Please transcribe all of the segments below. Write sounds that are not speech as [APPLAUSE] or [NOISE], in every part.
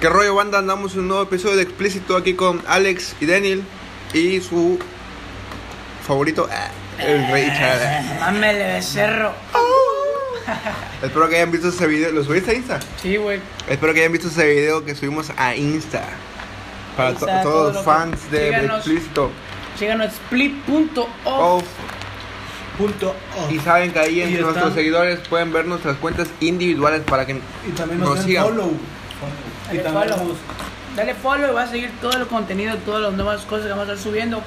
¿Qué rollo, banda? Andamos en un nuevo episodio de Explícito aquí con Alex y Daniel y su favorito, ah, el Rey Chad. [LAUGHS] Mámele becerro. [LAUGHS] Espero que hayan visto ese video. ¿Lo subiste a Insta? Sí, güey. Espero que hayan visto ese video que subimos a Insta. Para to- todos todo los que- fans de síganos. Explícito. Síganos split.off. Oh, Punto off. y saben que ahí Y entre nuestros están- seguidores pueden ver nuestras cuentas individuales para que Y también nos nos den sigan. follow. Y Dale también follow. nos- Dale follow y vas a seguir todo el contenido, todas las nuevas cosas que vamos a estar subiendo.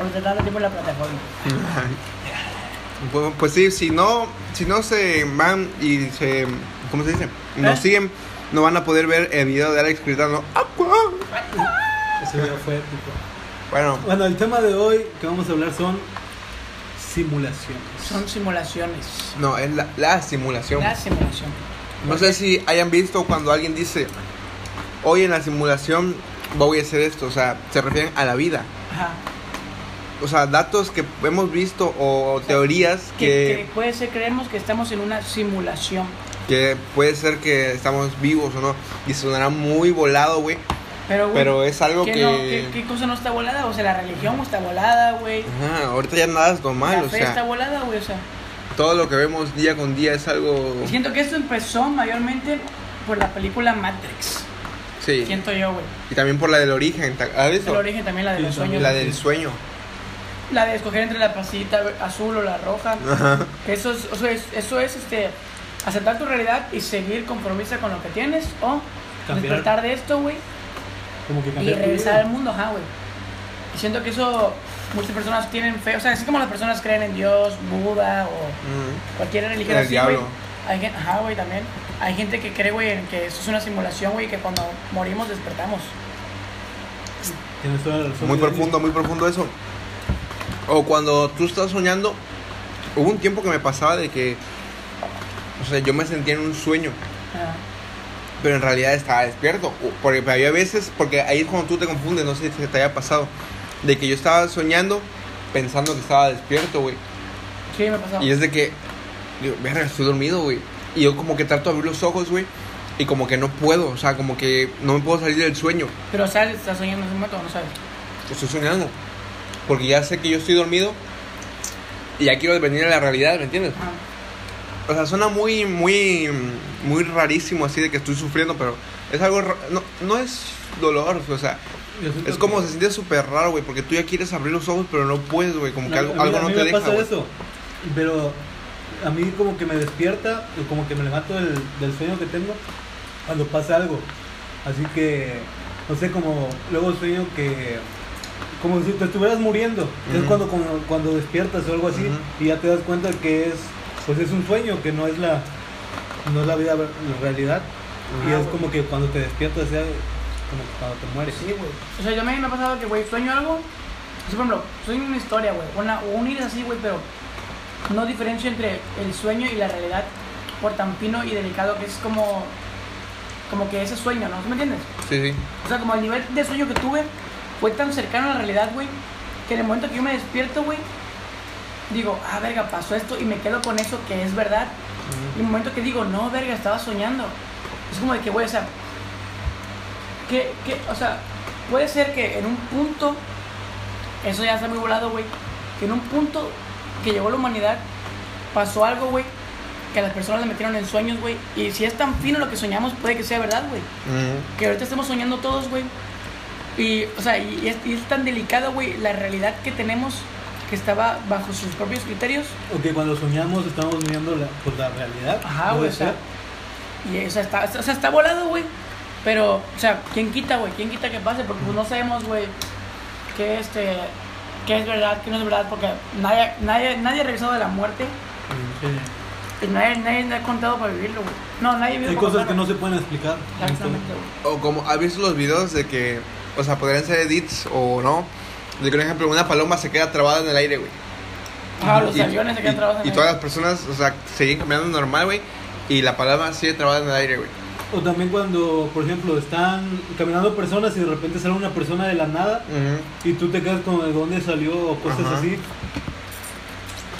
Ahorita dando tiempo en la plataforma. [LAUGHS] Pues, pues sí, si no, si no se van y se, ¿cómo se dice? Nos ¿Eh? siguen, no van a poder ver el video de Alex gritando. "Aqua". Ese video fue épico. Bueno, Bueno, el tema de hoy que vamos a hablar son simulaciones. Son simulaciones. no, es la, la simulación. La simulación. No sé si hayan visto cuando alguien dice, hoy en la simulación voy a hacer esto, o sea, se refieren a la vida. Ajá. O sea, datos que hemos visto o teorías Que, que que, puede ser, creemos que estamos en una simulación. que puede ser que estamos vivos o no. Y sonará muy volado, güey. Pero, güey, Pero es algo ¿qué que... no- qué, qué cosa no está volada? O sea, la religión está volada, güey. Ajá, ahorita ya nada es normal, La o fe está sea, volada, güey. O sea, todo lo que vemos día con día es algo... siento que esto empezó mayormente por la película Matrix. Sí, Siento yo, güey. y también por la del origen, ¿te- ¿has visto? El origen también, la de Sí, los también. sueños. La del sueño. La de escoger entre la pasita azul o la roja. Ajá. Eso es, o sea, es- eso es este, aceptar tu realidad y seguir conformista con lo que tienes o Cambiar. despertar de esto, güey, Como que y regresar al mundo, ajá, güey. Y siento que eso muchas personas tienen fe, o sea, así como las personas creen en Dios, Buda o cualquier religión En el así, diablo. Hay gente, ajá, güey, también. Hay gente que cree, güey, en que eso es una simulación, güey, que cuando morimos despertamos. Muy profundo, muy profundo eso. O cuando tú estás soñando, hubo un tiempo que me pasaba de que, o sea, yo me sentía en un sueño, Ajá. pero en realidad estaba despierto. Porque había veces, porque ahí es cuando tú te confundes, no sé si te haya pasado, de que yo estaba soñando pensando que estaba despierto, güey. Sí, me pasó. Y es de que, digo, verga, estoy dormido, güey. Y yo como que trato de abrir los ojos, güey. Y como que no puedo, o sea, como que no me puedo salir del sueño. Pero, ¿sabes? ¿Estás soñando en ese momento no sabes? Estoy soñando. Porque ya sé que yo estoy dormido. Y ya quiero venir a la realidad, ¿me entiendes? Ajá. O sea, suena muy, muy, muy rarísimo así de que estoy sufriendo, pero es algo, no, no es dolor, o sea, es como se siente súper raro, güey, porque tú ya quieres abrir los ojos, pero no puedes, güey, como que No, algo, a mí- algo a no mí te me deja, pasa eso. Pero a mí como que me despierta, como que me levanto del, del sueño que tengo cuando pasa algo. Así que, no sé, como luego sueño que... Como si te estuvieras muriendo. Es cuando, cuando, cuando despiertas o algo así y ya te das cuenta que es pues es un sueño, que no es la no es la vida la realidad. y es como que cuando te despiertas ya como cuando te mueres. Sí, güey. O sea, yo me, me ha pasado que, güey, sueño algo. o sea, por ejemplo, sueño una historia, güey. Una, o un ir así, güey, pero no diferencio entre el sueño y la realidad por tan fino y delicado que es como. Como que ese sueño, ¿no? ¿Sí me entiendes? Sí, sí. O sea, como el nivel de sueño que tuve fue tan cercano a la realidad, güey, que en el momento que yo me despierto, güey, digo, ah, verga, pasó esto y me quedo con eso que es verdad. Y en el momento que digo, no, verga, estaba soñando. Es como de que, güey, o sea, que, que, o sea, puede ser que en un punto, eso ya está muy volado, güey, que en un punto que llegó la humanidad, pasó algo, güey, que a las personas le metieron en sueños, güey, y si es tan fino lo que soñamos, puede que sea verdad, güey Ujú. que ahorita estemos soñando todos, güey. Y, o sea, y, y es, y es tan delicado, güey, la realidad que tenemos que estaba bajo sus propios criterios. O que cuando soñamos estamos viendo la, pues, la realidad. Ajá, güey, o sea, y, o sea, está, o sea, está volado, güey. Pero, o sea, ¿quién quita, güey? ¿Quién quita que pase? Porque pues, no sabemos, güey, qué, este, qué es verdad, qué no es verdad, porque nadie, nadie, nadie ha regresado de la muerte Sí. y nadie, nadie ha contado para vivirlo, güey. No, nadie vivió Hay cosas que no se pueden explicar. Exactamente, güey. O como, ¿has visto los videos de que, o sea, podrían ser edits o no? De que, por ejemplo, una paloma se queda trabada en el aire, güey. Ah, los Y- aviones se quedan y- trabados Y todas las personas, o sea, siguen caminando normal, güey. Y la paloma sigue trabada en el aire, güey. O también cuando, por ejemplo, están caminando personas y de repente sale una persona de la nada y tú te quedas con de dónde salió o cosas Ajá. así.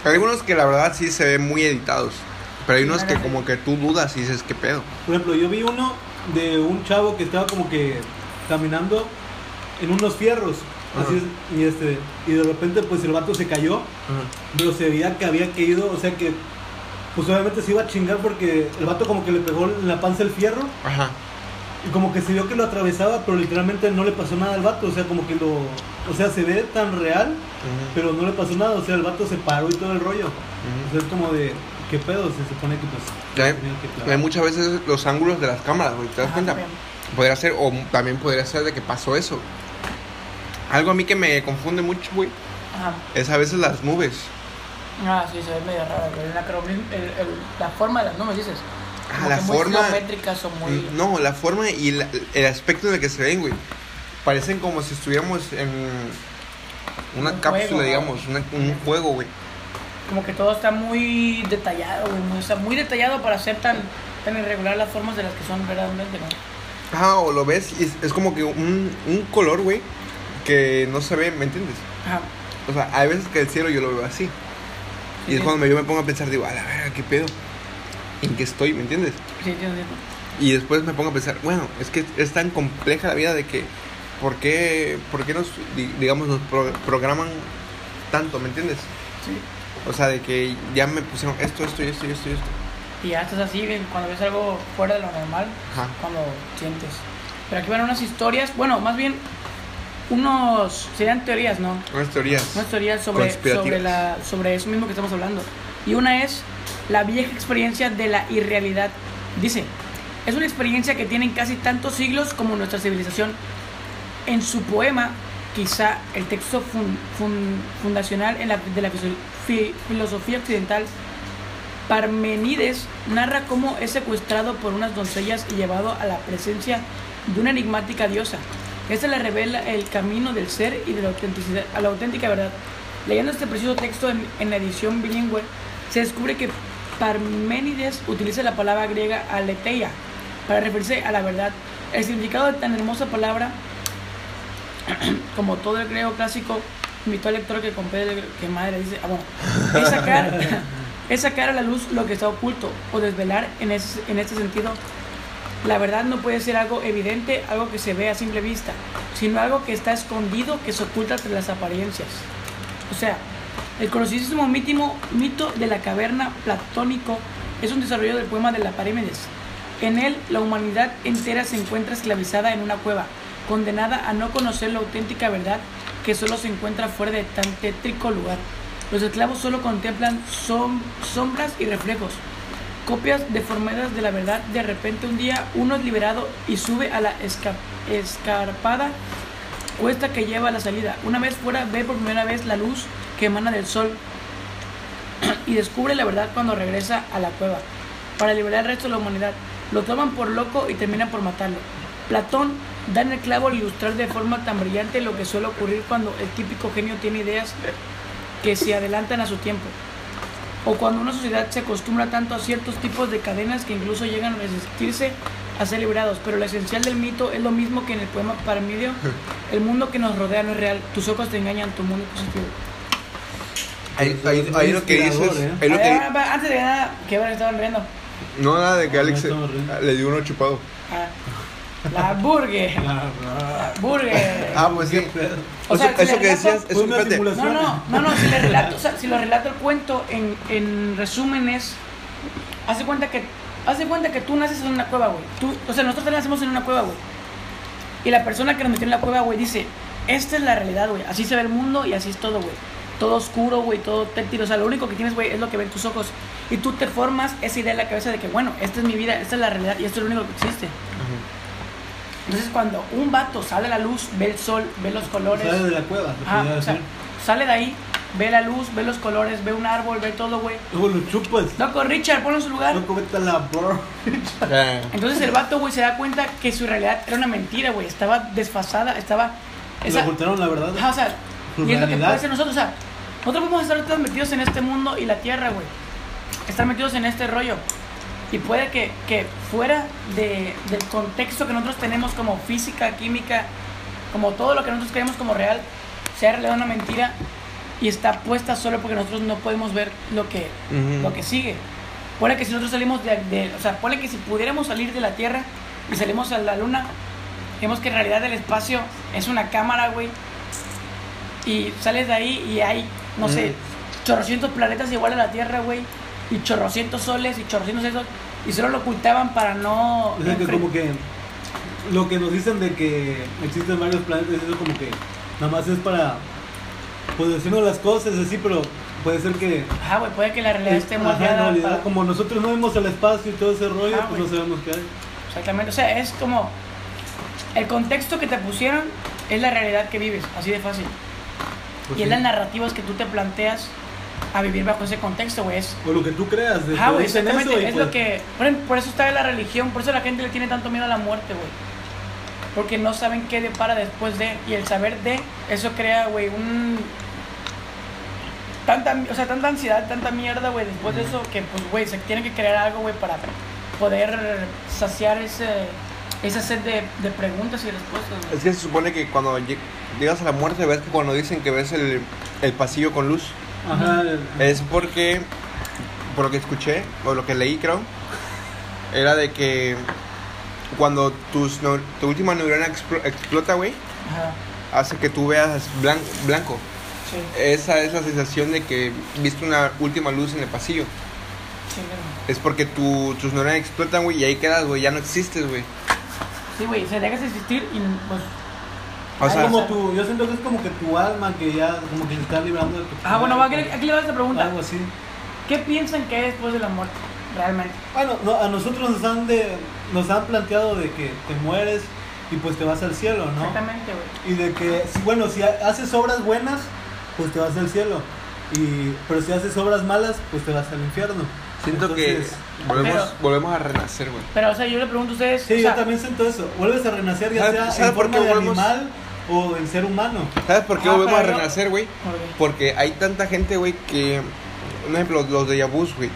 Hay algunos que la verdad sí se ven muy editados. Pero hay unos que como que tú dudas y dices, ¿qué pedo? Por ejemplo, yo vi uno de un chavo que estaba como que caminando en unos fierros. Así es, y este, y de repente pues el vato se cayó, pero se veía que había caído, o sea que pues obviamente se iba a chingar porque el vato como que le pegó en la panza el fierro Ajá. y como que se vio que lo atravesaba, pero literalmente no le pasó nada al vato, o sea, como que lo, o sea, se ve tan real, pero no le pasó nada, o sea, el vato se paró y todo el rollo. O sea, es como de, ¿qué pedo? Se supone que pues... Ya hay- que. Hay muchas veces los ángulos de las cámaras, güey, ¿te das Ajá, cuenta? también. Podría ser, o también podría ser de que pasó eso. Algo a mí que me confunde mucho, güey, Ajá. es a veces las nubes. Ah, sí, se ve medio raro, el, el- la forma de las nubes, dices. Ah, la que muy forma- geométricas o muy. No, la forma y la- el aspecto en el que se ven, güey. Parecen como si estuviéramos en una Un cápsula, digamos, una- un juego, güey. Como que todo está muy detallado, güey. muy- O sea, muy detallado para ser tan, tan irregular las formas de las que son verdaderamente, ¿no? Ah, o lo ves y es, es como que un, un color, güey, que no se ve, ¿me entiendes? Ajá. O sea, hay veces que el cielo yo lo veo así. Y es cuando me- yo me pongo a pensar, digo, a la verga, ¿qué pedo? ¿En qué estoy? ¿Me entiendes? Sí, entiendo, entiendo. Y después me pongo a pensar, bueno, es que es tan compleja la vida de que, ¿por qué, por qué nos, di- digamos, nos pro- programan tanto, ¿me entiendes? Sí. O sea, de que ya me pusieron esto, esto y esto y esto y esto. Y ya estás así, cuando ves algo fuera de lo normal, Ajá. cuando sientes. Pero aquí van unas historias, bueno, más bien unos, serían teorías, ¿no? Unas teorías. Unas teorías sobre, sobre, la, sobre eso mismo que estamos hablando. Y una es la vieja experiencia de la irrealidad. Dice, es una experiencia que tienen casi tantos siglos como nuestra civilización. En su poema, quizá el texto fun- fun- fundacional en la- de la fi- filosofía occidental, Parmenides narra cómo es secuestrado por unas doncellas y llevado a la presencia de una enigmática diosa. Esta le revela el camino del ser y de la autenticidad, a la auténtica verdad. Leyendo este precioso texto en, en la edición bilingüe, se descubre que Parménides utiliza la palabra griega aletheia para referirse a la verdad. El significado de tan hermosa palabra, [CLEARS THROAT] como todo el griego clásico, invitó al lector que compare, que madre dice, ah, bueno, es sacar, [LAUGHS] es sacar a la luz lo que está oculto o desvelar en, ese, en este sentido. La verdad no puede ser algo evidente, algo que se ve a simple vista, sino algo que está escondido, que se oculta tras las apariencias. O sea, el conocidísimo mítimo, mito de la caverna platónico es un desarrollo del poema de la Parímedes. En él, la humanidad entera se encuentra esclavizada en una cueva, condenada a no conocer la auténtica verdad que solo se encuentra fuera de tan tétrico lugar. Los esclavos solo contemplan som- sombras y reflejos, copias deformadas de la verdad. De repente un día uno es liberado y sube a la esca- escarpada cuesta que lleva a la salida. Una vez fuera ve por primera vez la luz que emana del sol y descubre la verdad cuando regresa a la cueva para liberar al resto de la humanidad. Lo toman por loco y terminan por matarlo. Platón da en el clavo al ilustrar de forma tan brillante lo que suele ocurrir cuando el típico genio tiene ideas que se adelantan a su tiempo. O cuando una sociedad se acostumbra tanto a ciertos tipos de cadenas que incluso llegan a resistirse a ser liberados. Pero lo esencial del mito es lo mismo que en el poema Parmedio. El mundo que nos rodea no es real. Tus ojos te engañan, tu mundo es positivo. Ahí, ahí, ahí lo que dices. ¿eh? ahí lo A que- ver, a ver, antes de nada, que bueno, estaban riendo. no, nada de que No, Alex no le dio uno chupado. Ah, la burger. La burger. Ah, pues sí. O Eso, sea, si eso le que relato- decías, una espérate. simulación. No, no, no, no, si le relato, o sea, si lo relato el cuento en, en resumen es, hace cuenta que, hace cuenta que tú naces en una cueva, güey. Tú, o sea, nosotros nacemos en una cueva, güey. Y la persona que nos metió en la cueva, güey, dice, esta es la realidad, güey. Así se ve el mundo y así es todo, güey. Todo oscuro, güey, todo téctil. O sea, lo único que tienes, güey, es lo que ven tus ojos. Y tú te formas esa idea en la cabeza de que, bueno, esta es mi vida, esta es la realidad y esto es lo único que existe. Entonces, cuando un vato sale a la luz, ve el sol, ve los colores. Sale de la cueva, Ah, o sea, sale de ahí, ve la luz, ve los colores, ve un árbol, ve todo, güey. Luego lo chupas. Loco, Richard, ponlo en su lugar. Loco, vete a la bro. [LAUGHS] Entonces el vato, güey, se da cuenta que su realidad era una mentira, güey. Estaba desfasada, estaba... Le Esa, ocultaron la verdad. Ajá, o sea, y es lo que puede ser nosotros, o sea, nosotros podemos estar todos metidos en este mundo y la tierra, güey. Estar metidos en este rollo. Y puede que, que fuera de, del contexto que nosotros tenemos como física, química, como todo lo que nosotros creemos como real, sea realidad una mentira y está puesta solo porque nosotros no podemos ver lo que, lo que sigue. Pone que si nosotros salimos de, de- o sea, pone que si pudiéramos salir de la tierra y salimos a la luna, vemos que en realidad el espacio es una cámara, güey. Y sales de ahí y hay, no sé, Mm. chorrocientos planetas igual a la Tierra, güey. Y chorrocientos soles y chorrocientos esos. Y solo lo ocultaban para no... O sea que como que lo que nos dicen de que existen varios planetas, eso como que nada más es para pues decirnos las cosas así, pero puede ser que Ajá, güey, puede que la realidad esté realidad, para- como nosotros no vemos el espacio y todo ese rollo, Ajá, pues no sabemos qué hay. Exactamente, o sea, es como el contexto que te pusieron es la realidad que vives, así de fácil. Pues y es las narrativas que tú te planteas a vivir bajo ese contexto, güey. Es, O lo que tú creas, de ah, güey, exactamente, eso es pues, lo que... Por, eso está la religión, por eso la gente le tiene tanto miedo a la muerte, güey. Porque no saben qué depara después de, y el saber de, eso crea, güey, un... Tanta, o sea, tanta ansiedad, tanta mierda, güey, después de eso, que, pues, güey, se tiene que crear algo, güey, para poder saciar ese, esa sed de, de preguntas y respuestas. Es que se supone que cuando lleg- llegas a la muerte, ves que cuando dicen que ves el, el pasillo con luz, Ajá, es porque, por lo que escuché, o lo que leí creo, era de que cuando tus, neu- tu última neurona explo- explota, güey, hace que tú veas blan- blanco. sí, Esa es la sensación de que viste una última luz en el pasillo. sí. Es porque tu, tus neuronas explotan, güey, y ahí quedas, güey, ya no existes, güey. Sí, güey, se dejas de existir y, pues... O es sea, como tu, yo siento que es como que tu alma que ya como que se está librando de tu Ah, bueno, va, aquí, aquí le doy esta pregunta. algo así. ¿Qué piensan que es después de la muerte? Realmente. Bueno, no, a nosotros nos han de nos han planteado de que te mueres y pues te vas al cielo, ¿no? Exactamente, güey. Y de que, si, bueno, si ha- haces obras buenas, pues te vas al cielo. Y, pero si haces obras malas, pues te vas al infierno. siento Entonces, que volvemos, Pero- volvemos a renacer, güey. Pero, o sea, yo le pregunto a ustedes... Sí, o sea, yo también siento eso. Vuelves a renacer ya ¿Sabes- sea en forma de volvemos? animal o en ser humano. ¿Sabes por qué Ah, volvemos a renacer, güey? ¿por? Porque hay tanta gente, güey, que. Un ejemplo, los de vu, güey.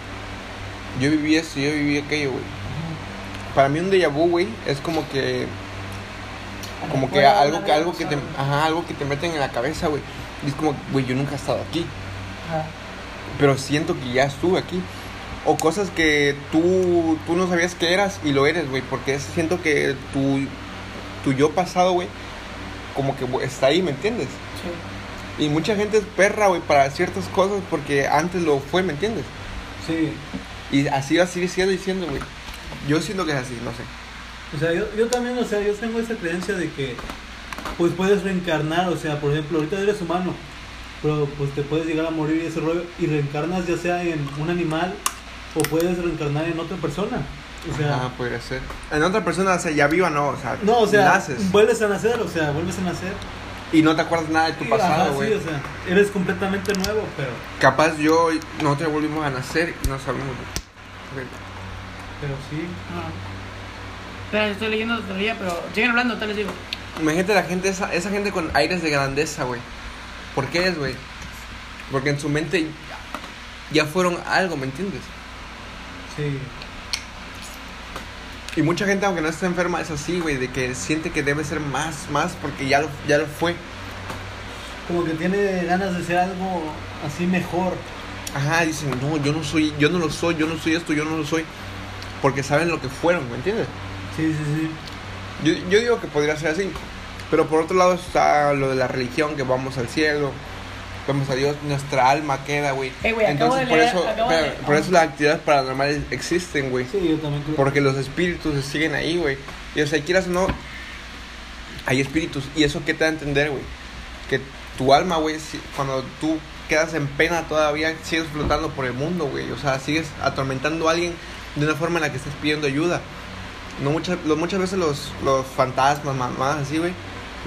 Yo viví esto, yo viví aquello, güey. Para mí un déjà vu, güey, es como que. Como que algo que, algo que te. Ajá, algo que te meten en la cabeza, güey. Y es como, güey, yo nunca he estado aquí. Ajá. Pero siento que ya estuve aquí. O cosas que tú, tú no sabías que eras y lo eres, güey. Porque es- siento que tu, tu yo pasado, güey, como que está ahí, ¿me entiendes? Sí. Y mucha gente es perra, güey, para ciertas cosas porque antes lo fue, ¿me entiendes? Sí. Y así va a seguir siendo diciendo, güey. Yo siento que es así, no sé. O sea, yo, yo también, o sea, yo tengo esa creencia de que pues puedes reencarnar, o sea, por ejemplo, ahorita eres humano, pero pues te puedes llegar a morir y ese rollo y reencarnas ya sea en un animal o puedes reencarnar en otra persona. O sea, ah, podría ser. En otra persona, o sea, ya viva, no, o sea, no, o sea, naces. vuelves a nacer, o sea, vuelves a nacer. Y no te acuerdas nada de tu pasado, sí, güey. o sea, eres completamente nuevo, pero Capaz yo, nosotros volvimos a nacer y no sabemos. güey. pero sí. Ajá. Espera, estoy leyendo la teoría, pero siguen hablando, te les digo. Imagínate la gente, esa, esa gente con aires de grandeza, güey. ¿Por qué es, güey? Porque en su mente ya fueron algo, ¿me entiendes? Sí. Y mucha gente, aunque no esté enferma, es así, güey, de que siente que debe ser más, más, porque ya lo, ya lo fue. Como que tiene ganas de ser algo así mejor. Ajá, dicen, no, yo no soy, yo no lo soy, yo no soy esto, yo no lo soy. Porque saben lo que fueron, ¿me entiendes? Sí, sí, sí. Yo, yo digo que podría ser así. Pero por otro lado está lo de la religión, que vamos al cielo, vamos a Dios, nuestra alma queda, güey. Ey, güey, acabo Entonces de por leer- eso, de por eso las actividades paranormales existen, güey. Sí, yo también creo. Porque los espíritus se siguen ahí, güey. Y o sea, quieras o no, hay espíritus. ¿Y eso qué te da a entender, güey? Que tu alma, güey, si- cuando tú quedas en pena todavía, sigues flotando por el mundo, güey. O sea, sigues atormentando a alguien de una forma en la que estás pidiendo ayuda. No muchas, lo- muchas veces los, los fantasmas, mamás, así, güey,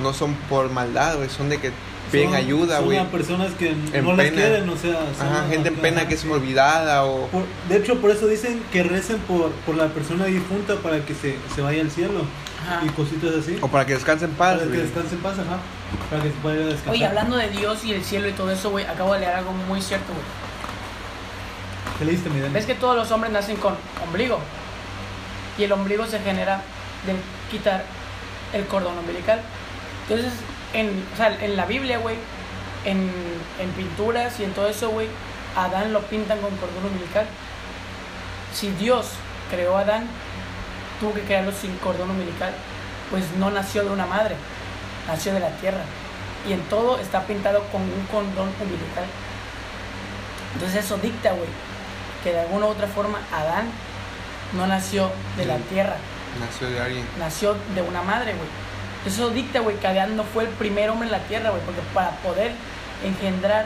no son por maldad, güey. Son de que piden Son- ayuda, son güey. a personas que En no las pena. quieren, o sea. son- Ajá, gente en pena que es olvidada o... Por- de hecho, por eso dicen que recen por, por la persona difunta para que se, se vaya al cielo Ajá. y cositas así. O para que descansen en paz, para que güey. descanse en paz, ajá. Para que se pueda ir a descansar. Oye, hablando de Dios y el cielo y todo eso, güey, acabo de leer algo muy cierto, güey. ¿Qué leíste, mi Dani? ¿Ves que todos los hombres nacen con ombligo? Y el ombligo se genera de quitar el cordón umbilical. Entonces, en, o sea, en la Biblia, güey, en, en pinturas y en todo eso, güey, Adán lo pintan con cordón umbilical. Si Dios creó a Adán, tuvo que crearlo sin cordón umbilical, pues no nació de una madre, nació de la tierra. Y en todo está pintado con un cordón umbilical. Entonces eso dicta, güey, que de alguna u otra forma Adán no nació de la tierra, Nació de alguien. nació de una madre, güey. Eso dicta, güey, que Adán no fue el primer hombre en la tierra, güey, porque para poder engendrar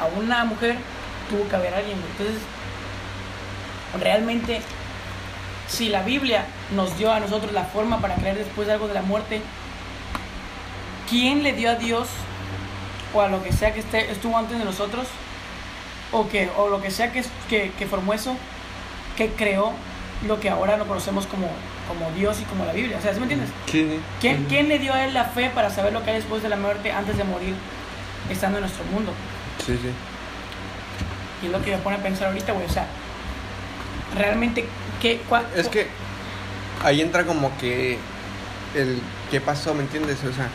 a una mujer tuvo que haber alguien. Entonces, realmente, si la Biblia nos dio a nosotros la forma para creer después de algo de la muerte, ¿quién le dio a Dios o a lo que sea que esté, estuvo antes de nosotros? O, que, o lo que sea que, que, que formó eso, que creó lo que ahora lo conocemos como, como Dios y como la Biblia. O sea, ¿sí me entiendes? Sí, sí. ¿Quién, ¿Quién le dio a él la fe para saber lo que hay después de la muerte antes de morir estando en nuestro mundo? Sí, sí. Y es lo que me pone a pensar ahorita, güey. O sea, realmente, ¿qué, cua- Es que ahí entra como que el qué pasó, ¿me entiendes? O sea,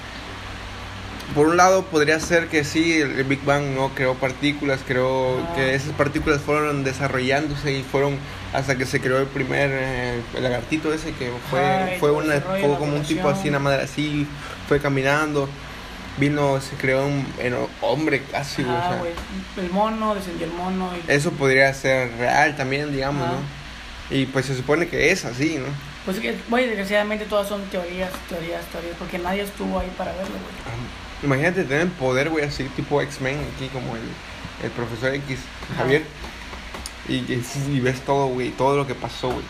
por un lado podría ser que sí, el Big Bang no creó partículas, creó Ah. que esas partículas fueron desarrollándose y fueron hasta que se creó el primer eh, el lagartito ese que fue fue una fue como un tipo así una madre así, fue caminando, vino se creó un hombre casi, güey, o Ah, sea, güey, el mono, descendió el mono. Y, eso podría ser real también, digamos. ¿no? Y pues se supone que es así, ¿no? Pues es que, güey, desgraciadamente todas son teorías, teorías, teorías, porque nadie estuvo ahí para verlo, güey. Ah, Imagínate tener poder, güey, así tipo X-Men, aquí como el, el profesor X, Ajá. Y, y, y ves todo, güey, todo lo que pasó, güey.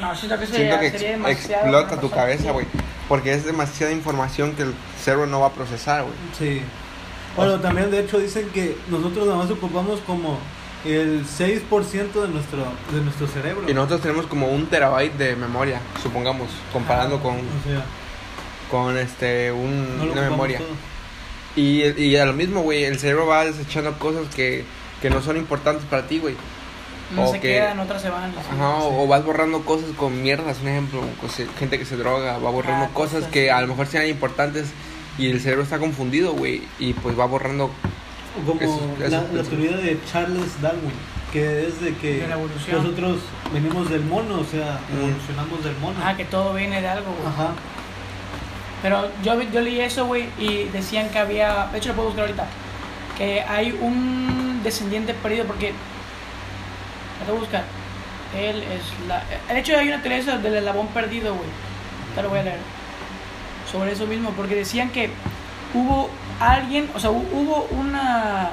No, siento que Siento sería, que sería ex- demasiado. explota tu cabeza, güey. Porque es demasiada información que el cerebro no va a procesar, güey. Sí. Bueno, también de hecho dicen que nosotros nada más ocupamos como el 6% de nuestro, de nuestro cerebro. Y nosotros tenemos como un terabyte de memoria, supongamos, comparando Ajá. con, O sea, con este un, no una memoria. todo. Y, y a lo mismo, güey, el cerebro va desechando cosas que, que no son importantes para ti, güey. No o se que- quedan, otras se van. así. Ajá, o, o vas borrando cosas con mierdas, un ejemplo, cose- gente que se droga, va borrando Ah, cosas cosas, que a lo mejor sean importantes y el cerebro está confundido, güey, y pues va borrando. Como la, la teoría de Charles Darwin, que es de que De la evolución. nosotros venimos del mono, o sea, Mm. evolucionamos del mono. Ajá, que todo viene de algo, güey. Ajá. Pero yo, vi- yo leí eso, güey, y decían que había. De hecho, lo puedo buscar ahorita. Que hay un descendiente perdido, porque. Lo buscar. Él es la. De hecho, hay una teoría del eslabón perdido, güey. Te lo voy a leer. Sobre eso mismo, porque decían que hubo alguien, o sea, hu- hubo una.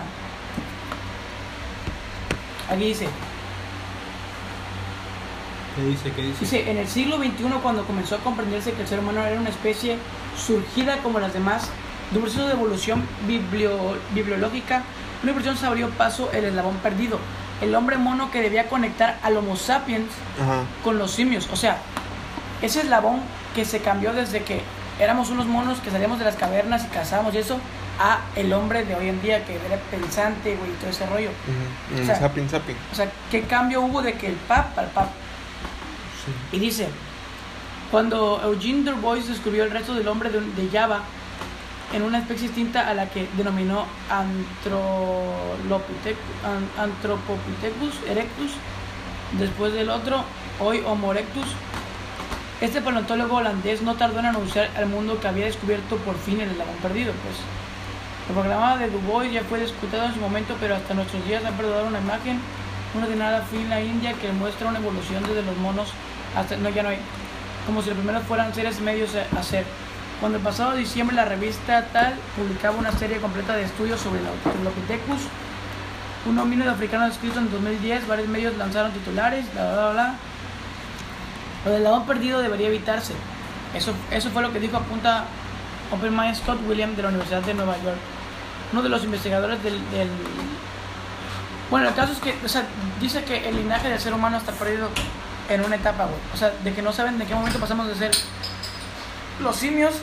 Aquí dice. ¿Qué dice? ¿Qué dice? Dice, en el siglo XXI, cuando comenzó a comprenderse que el ser humano era una especie surgida como las demás, de un proceso de evolución biblio- bibliológica, una evolución se abrió paso el eslabón perdido, el hombre mono que debía conectar al Homo sapiens Ajá. con los simios. O sea, ese eslabón que se cambió desde que éramos unos monos que salíamos de las cavernas y cazábamos y eso, a el hombre de hoy en día que era pensante, güey, y todo ese rollo. O sea. O ¿qué cambio hubo de que el pap al pap? Sí. Y dice, cuando Eugene Dubois descubrió el resto del hombre de, de Java en una especie distinta a la que denominó Anthropopithecus erectus, después del otro, hoy Homo erectus, este paleontólogo holandés no tardó en anunciar al mundo que había descubierto por fin el eslabón perdido, pues. El programa de Dubois ya fue discutido en su momento, pero hasta nuestros días han perdurado una imagen, una ordenada fin en la India que muestra una evolución desde los monos hasta no ya no hay, como si los primeros fueran seres medios a ser. Cuando el pasado diciembre la revista Tal publicaba una serie completa de estudios sobre el Australopithecus, un homínido africano descrito en 2010, varios medios lanzaron titulares, bla bla bla. Lo del lado perdido debería evitarse. Eso, eso fue lo que dijo apunta Mind Scott Williams de la Universidad de Nueva York. Uno de los investigadores del, Bueno, el caso es que, o sea, dice que el linaje del ser humano está perdido en una etapa. O sea, de que no saben de qué momento pasamos de ser los simios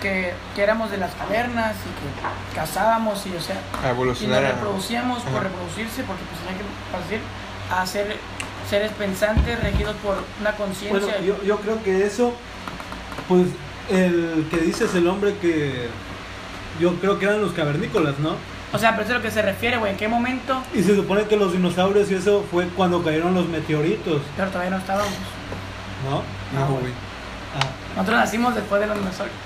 que, que éramos de las cavernas y que cazábamos y, o sea, y nos reproducíamos por Ajá. reproducirse porque pues tenía que producir a ser seres pensantes regidos por una conciencia. Bueno, yo, yo creo que eso, pues el que dices el hombre que yo creo que eran los cavernícolas, ¿no? O sea, pero eso es a lo que se refiere, güey. ¿En qué momento? Y se supone que los dinosaurios y eso fue cuando cayeron los meteoritos, Pero todavía no estábamos. ¿no? No, güey. Nosotros nacimos después de los dinosaurios.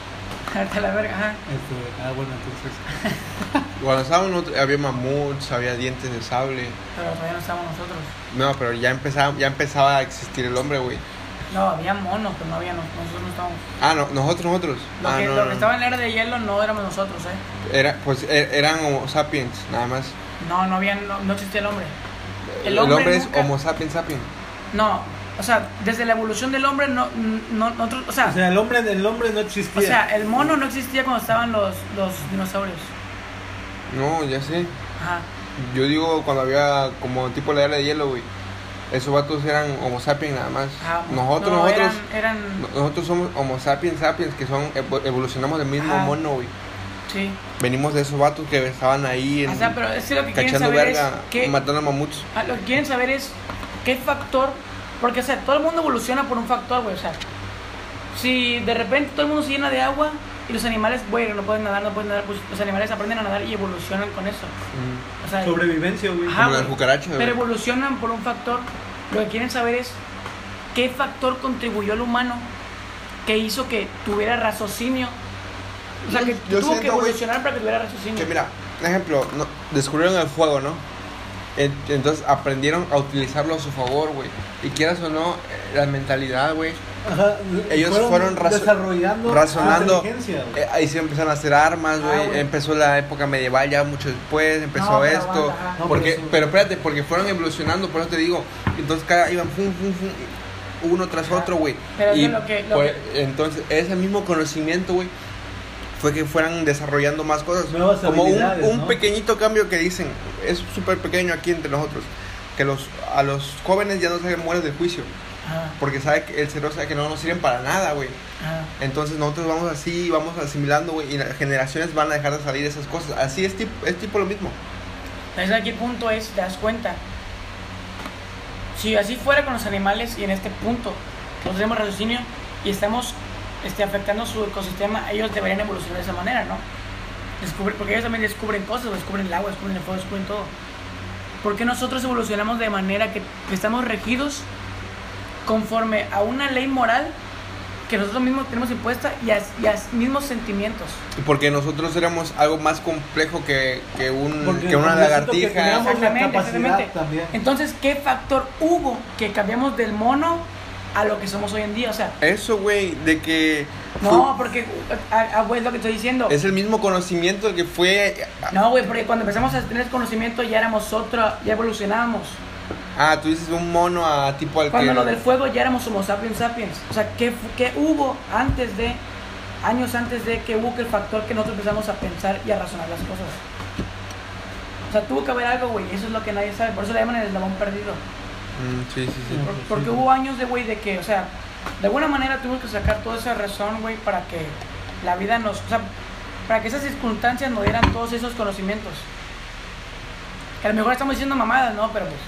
[LAUGHS] La verga, ajá. Este, ah, bueno, entonces. [LAUGHS] Cuando estábamos nosotros, había mamuts, había dientes de sable. Pero todavía no estábamos nosotros. No, pero ya empezaba, ya empezaba a existir el hombre, güey. No, había monos, pero no había nos- nosotros no estábamos. Ah, no, nosotros, nosotros. Lo, ah, que, no, lo no. que estaba en la era de hielo no éramos nosotros, ¿eh? Era, pues e- eran Homo sapiens, nada más. No, no había, no, no existía el hombre. El hombre, es nunca- Homo sapiens sapiens. No, o sea, desde la evolución del hombre, no, no, nosotros, o sea, O sea, el hombre, el hombre no existía. o sea, el mono no existía cuando estaban los, los dinosaurios. No, ya sé. Ajá. Yo digo cuando había como tipo la era de hielo, güey. Esos vatos eran Homo sapiens nada más. Ajá. Nosotros, No, nosotros, Eran, eran- no- nosotros somos Homo sapiens sapiens, que son evo- evolucionamos del mismo Ajá. mono, güey. sí. Venimos de esos vatos que estaban ahí en, O sea, pero es que lo que quieren cachando saber verga, es qué, matando mamuts. ah, lo que quieren saber es qué factor, porque o sea, todo el mundo evoluciona por un factor, güey, o sea, si de repente todo el mundo se llena de agua y los animales, güey, no pueden nadar, no pueden nadar, pues los animales aprenden a nadar y evolucionan con eso. Mm. O sea, Sobrevivencia, güey. Ajá, Como las cucarachas. Pero evolucionan por un factor. Lo que quieren saber es qué factor contribuyó al humano que hizo que tuviera raciocinio. O sea, que Yo tuvo que siento, güey, evolucionar para que tuviera raciocinio. Que mira, por ejemplo, no, descubrieron el fuego, ¿no? En- Entonces aprendieron a utilizarlo a su favor, güey. Y quieras o no, la mentalidad, güey. Ajá, Ellos fueron razo- desarrollando razonando. Eh, ahí se empezaron a hacer armas, Ah, güey. empezó la época medieval ya mucho después, empezó No, esto. No, porque, pero pero espérate, porque fueron evolucionando, por eso te digo. Entonces cada iban fum, fum, fum, uno tras otro, güey. Y lo que- lo entonces ese mismo conocimiento, güey, fue que fueran desarrollando más cosas. Nuevas Como un, un ¿no? pequeñito cambio que dicen, es súper pequeño aquí entre nosotros, que los a los jóvenes ya no se mueren del juicio, Ajá, porque sabe que el cerebro sabe que no nos sirven para nada, güey. ajá. Entonces nosotros vamos así, vamos asimilando, güey, y las generaciones van a dejar de salir esas cosas. Así es tipo, es tipo lo mismo. Entonces aquí el punto es, te das cuenta. Si así fuera con los animales y en este punto nosotros tenemos raciocinio y estamos este, afectando su ecosistema, ellos deberían evolucionar de esa manera, ¿no? Porque ellos también descubren cosas, descubren el agua, descubren el fuego, descubren todo. ¿Por qué nosotros evolucionamos de manera que, que estamos regidos conforme a una ley moral que nosotros mismos tenemos impuesta y a, y a mismos sentimientos? Porque nosotros éramos algo más complejo que, que, un, Porque que una que lagartija. la Exactamente, exactamente. también. Entonces, ¿qué factor hubo que cambiamos del mono a lo que somos hoy en día? O sea, Eso, güey, de que no, porque, ah, güey, es lo que estoy diciendo. es el mismo conocimiento el que fue... No, güey, porque cuando empezamos a tener conocimiento ya éramos otra, ya evolucionábamos. Ah, tú dices un mono a tipo al Cuando que... lo del fuego ya éramos Homo sapiens sapiens. O sea, ¿qué, qué hubo antes de, años antes de que hubo que el factor que nosotros empezamos a pensar y a razonar las cosas? O sea, tuvo que haber algo, güey, eso es lo que nadie sabe. Por eso le llaman el eslabón perdido. Mm, sí, sí, sí. Por- porque hubo años de, güey, de que, o sea, de alguna manera tuvimos que sacar toda esa razón, güey, para que la vida nos, o sea, para que esas circunstancias nos dieran todos esos conocimientos. Que a lo mejor estamos diciendo mamadas, ¿no? Pero pues,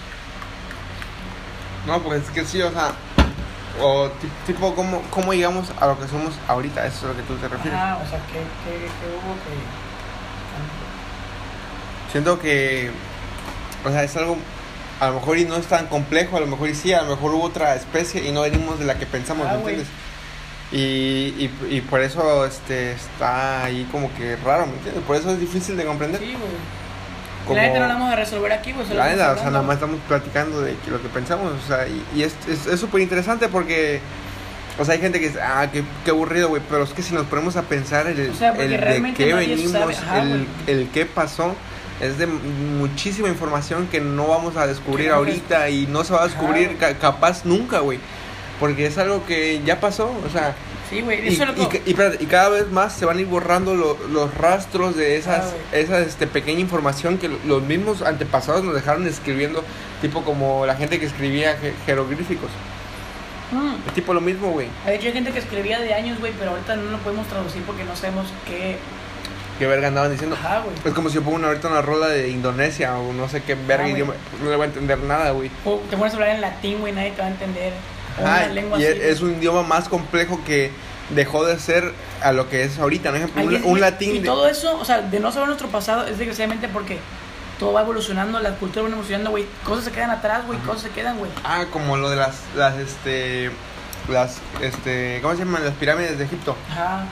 No, pues es que sí, o sea... O ti- tipo, ¿cómo, ¿cómo llegamos a lo que somos ahorita? Eso es a lo que tú te refieres. ajá, o sea, que, que, que hubo que... Siento que, o sea, es algo, a lo mejor y no es tan complejo, a lo mejor y sí, a lo mejor hubo otra especie y no venimos de la que pensamos, Ah, ¿me entiendes? Y, y, y por eso este, está ahí como que raro, ¿me entiendes? Por eso es difícil de comprender. Sí. Como- La neta no la vamos a resolver aquí, pues. La neta, o sea, nada más estamos platicando de lo que pensamos, o sea, y, y es es- es súper interesante porque, o sea, hay gente que dice, ah, qué, qué aburrido, güey, pero es que si nos ponemos a pensar el, O sea, el de qué venimos, ajá, el, el qué pasó, es de muchísima información que no vamos a descubrir ahorita y no se va a descubrir ca- capaz nunca, güey, porque es algo que ya pasó, o sea, Sí, güey. y, Eso es lo y, cada vez más se van a ir borrando lo- los rastros de esas, Ah, esa este, pequeña información que lo- los mismos antepasados nos dejaron escribiendo, tipo como la gente que escribía je- jeroglíficos. Mm. Es tipo lo mismo, güey. De hecho, hay gente que escribía de años, güey, pero ahorita no lo podemos traducir porque no sabemos qué. ¿Qué verga andaban diciendo? Ajá, güey. Es como si yo pongo una, ahorita una rola de Indonesia o no sé qué verga idioma, pues no le voy a entender nada, güey. O te pones a hablar en latín, güey, nadie te va a entender. Ajá, lengua y así. es, un idioma más complejo que dejó de ser a lo que es ahorita, ¿no? Ejemplo, un, y- un y- latín Y de- todo eso, o sea, de no saber nuestro pasado es desgraciadamente porque todo va evolucionando, la cultura va evolucionando, güey. Cosas se quedan atrás, güey, cosas se quedan, güey. Ah, como lo de las, las este, las, este, ¿cómo se llaman? Las pirámides de Egipto. Ajá.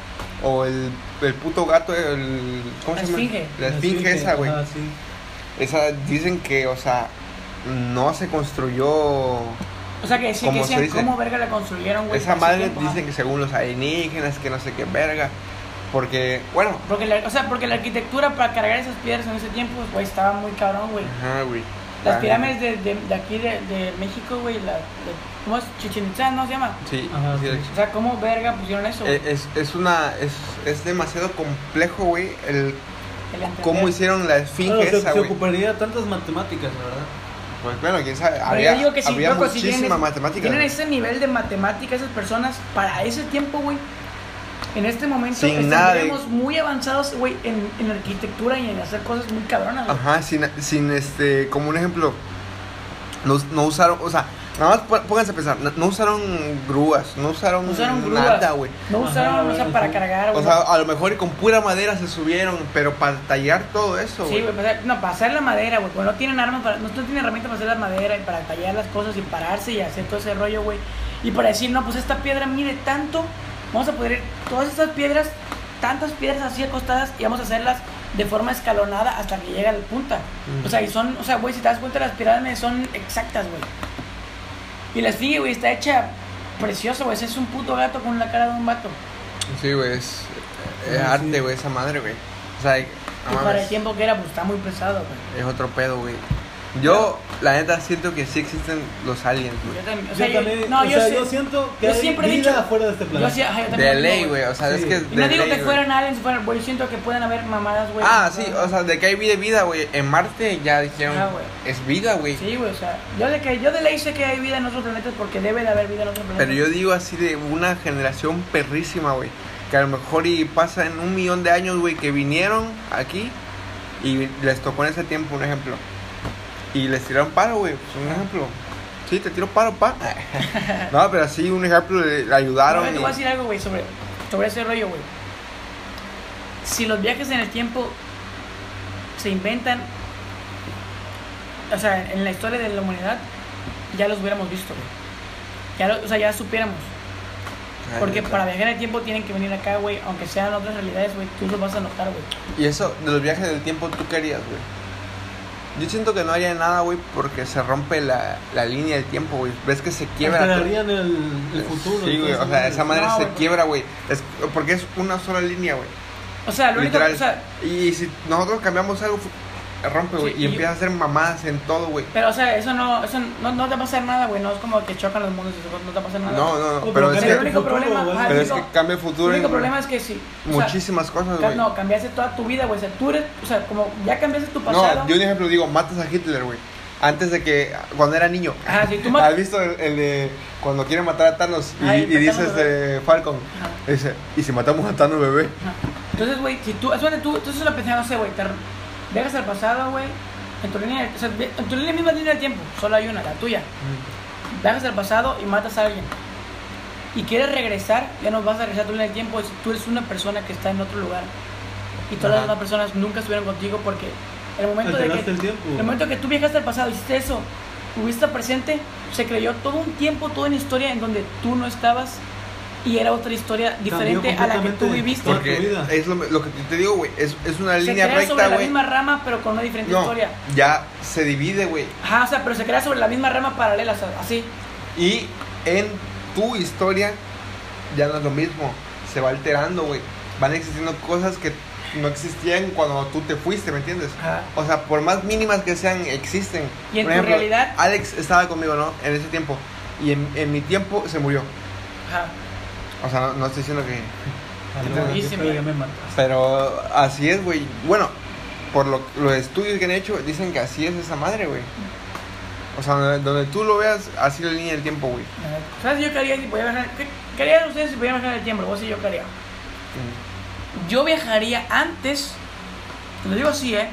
O el, el puto gato, el, ¿cómo La se llama? esfinge. La esfinge esa, güey. Ajá, sí. Esa, dicen que, o sea, no se construyó... O sea, que decían, que ¿Cómo se decían cómo verga la construyeron, güey. Esa madre tiempo, ajá. dicen que según los alienígenas, que no sé qué verga. Porque, bueno, Porque la, o sea, porque la arquitectura para cargar esas piedras en ese tiempo, pues, güey, estaba muy cabrón, güey. ajá, güey. Las Ah, pirámides de, de, de aquí de, de México, güey, la, de- ¿cómo es? Chichen Itzá, ¿no se llama? Sí, Ajá, sí, O sea, ¿cómo verga pusieron eso? güey? Eh, Es, es una. Es, es demasiado complejo, güey. El El entender. cómo hicieron la esfinge Bueno, se, esa, se güey. ocuparía tantas matemáticas, la verdad. Pues bueno, quién sabe. Pero Habría, yo digo que sí, habría loco, si tienen muchísima ese- matemática. Tienen güey. ese nivel de matemática esas personas para ese tiempo, güey. En este momento Sin nada de- estaríamos muy avanzados, güey, en, en arquitectura y en hacer cosas muy cabronas, güey. Ajá, sin, sin este. Como un ejemplo. No, no usaron. O sea, nada más pó- pónganse a pensar. No, no usaron grúas. No usaron, No usaron grúas. nada, güey. No Ajá, usaron, o sea, para sí. cargar, O güey. sea, a lo mejor y con pura madera se subieron. Pero para tallar todo eso, Sí, güey. güey, para hacer- no, para hacer la madera, güey, no tienen armas, para, no tienen herramientas para hacer la madera y para tallar las cosas y pararse y hacer todo ese rollo, güey. Y para decir, no, pues esta piedra mide tanto, vamos a poner todas estas piedras, tantas piedras así acostadas y vamos a hacerlas de forma escalonada hasta que llegue a la punta. O sea, y son, o sea, güey, si te das cuenta, las pirámides son exactas, güey. Y la esfinge, güey, está hecha preciosa, güey, es un puto gato con la cara de un vato. Sí, güey. Es, es sí. arte, güey, esa madre, güey. O sea, no para el tiempo que era, pues está muy pesado, güey. es otro pedo, güey. Yo, la neta, siento que sí existen los aliens, güey. Yo también, o Yo sea, yo, también, no, o yo, sea, sé- yo siento que yo hay siempre he vida dicho- afuera de este yo planeta. sí, ajá, yo De ley, güey. O sea, Sí. es que. Y de no digo ley, que fueran aliens, fueran, güey, yo siento que pueden haber mamadas, güey. Ah, sí, o sea, de que hay vida vida, güey. En Marte ya dijeron. Ajá, güey. es vida, güey. Sí, güey, o sea, yo de, que, yo de ley sé que hay vida en otros planetas porque debe de haber vida en otros planetas. Pero yo digo así de una generación perrísima, güey. Que a lo mejor y pasa en un millón de años, güey, que vinieron aquí y les tocó en ese tiempo, un ejemplo. Y les tiraron paro, güey. Pues un ejemplo. Sí, te tiro paro, pa. no, pero sí, un ejemplo, le, le ayudaron. No, te y- voy a decir algo, güey, sobre, sobre ese rollo, güey. Si los viajes en el tiempo se inventan, o sea, en la historia de la humanidad, ya los hubiéramos visto, güey. Ya lo- o sea, ya supiéramos. Porque para viajar en el tiempo tienen que venir acá, güey. Aunque sean otras realidades, güey, tú los vas a notar, güey. Y eso, de los viajes del tiempo, ¿tú qué harías, güey? Yo siento que no haría nada, güey, porque se rompe la, la línea del tiempo, güey. Ves que se quiebra. Alterarían el, el futuro. Sí, güey, o sea, esa madre No, se güey. quiebra, güey. Es, porque es una sola línea, güey. O sea, lo único, Literal. o sea, Y si nosotros cambiamos algo, rompe, güey. Sí, y y- empieza a hacer mamadas en todo, güey. pero, o sea, eso no, eso no, no te va a pasar nada, güey. No es como que chocan los mundos y no te va a pasar nada. No, no, no. No, pero, pero es que, el único futuro, problema, ajá, pero el es único- que cambia el el futuro único en problema es que sí. o sea, muchísimas cosas, güey. No, cambiaste toda tu vida, güey. O sea, tú eres, o sea, como ya cambiaste tu No, pasado. yo un ejemplo digo, matas a Hitler, güey. Antes de que, cuando era niño. Ajá, si tú matas- ¿Has visto el, el de cuando quieren matar a Thanos y, Ay, y dices de Falcon? Dice, ¿y si matamos a Thanos, bebé? Ajá. Entonces, güey, si tú, suena tú, entonces la pensé, no sé, güey, te viajas al pasado, güey, en tu línea, o sea, en tu línea misma línea del tiempo, solo hay una, la tuya. Viajas al pasado y matas a alguien. Y quieres regresar, ya no vas a regresar a tu línea del tiempo, tú eres una persona que está en otro lugar. Y todas las Ajá. demás personas nunca estuvieron contigo porque el momento de que, el el momento que tú viajaste al pasado, hiciste eso, tuviste presente, se creyó todo un tiempo, toda una historia en donde tú no estabas y era otra historia diferente a la que tú viviste. tu Porque vida. es lo, lo que te digo, güey. Es, es una se línea crea sobre recta, la misma rama, pero con una diferente No, historia. ya se divide, güey. Ajá, o sea, pero se crea sobre la misma rama paralela, o sea, así. Y en tu historia ya no es lo mismo. Se va alterando, güey. Van existiendo cosas que no existían cuando tú te fuiste, ¿me entiendes? Ajá. O sea, por más mínimas que sean, existen. Y en Por tu ejemplo, realidad- Alex estaba conmigo, ¿no? En ese tiempo. Y en, en mi tiempo se murió. Ajá. O sea, no, no estoy diciendo que... Ah, me. Pero así es, güey. Bueno, por lo- los estudios que han hecho, dicen que así es esa madre, güey. O sea, donde, donde tú lo veas, así la línea del tiempo, güey. ¿Sabes yo qué haría si podía viajar? ¿Qué, qué harían ustedes si pudieran viajar en el tiempo? Vos y yo qué haría. Mm. Yo viajaría antes, te lo digo así, ¿eh?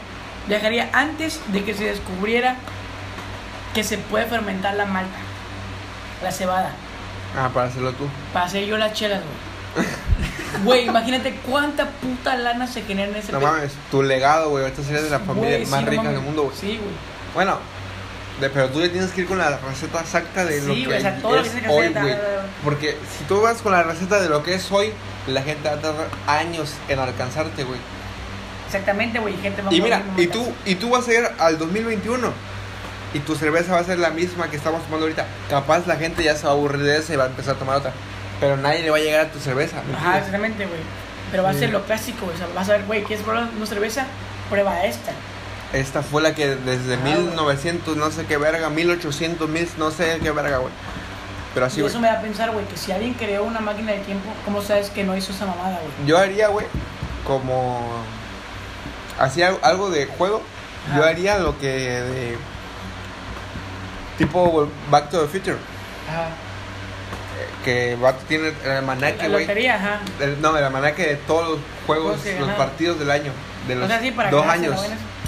Viajaría antes de que se descubriera que se puede fermentar la malta, la cebada, Ah, para hacerlo tú. para hacer yo las chelas, güey. [LAUGHS] Güey, imagínate cuánta puta lana se genera en ese No pedo. mames, tu legado, güey. Ahorita serías de la familia Güey, sí, más no mames. del mundo, güey. Sí, güey. Bueno, De- pero tú ya tienes que ir con la receta exacta de lo Sí, que güey, o sea, todo lo es tienes que hoy, güey. Porque si tú vas con la receta de lo que es hoy, la gente va a tardar años en alcanzarte, güey. Exactamente, güey, y gente va a Y morir mira, y tú, y tú vas a ir al 2021 y tu cerveza va a ser la misma que estamos tomando ahorita. Capaz la gente ya se va a aburrir de esa y va a empezar a tomar otra. Pero nadie le va a llegar a tu cerveza. ¿me Ajá, entiendes? exactamente, güey. Pero va a ser lo clásico, güey. O sea, vas a ver, güey, ¿quieres probar una cerveza? Prueba esta. Esta fue la que desde Ah, güey. 1900, no sé qué verga, 1800, mil, no sé qué verga, güey. Pero así, y güey. eso me da a pensar, güey, que si alguien creó una máquina de tiempo, ¿cómo sabes que no hizo esa mamada, güey? Yo haría, güey, como. Hacía algo de juego. Yo Ajá. haría lo que de. Tipo Back to the Future. Ajá. eh, Que Back tiene el almanaque, güey. lotería, ajá. El- no, el almanaque de todos los juegos, Sí, los ajá. partidos del año. De los sea, sí, para dos años.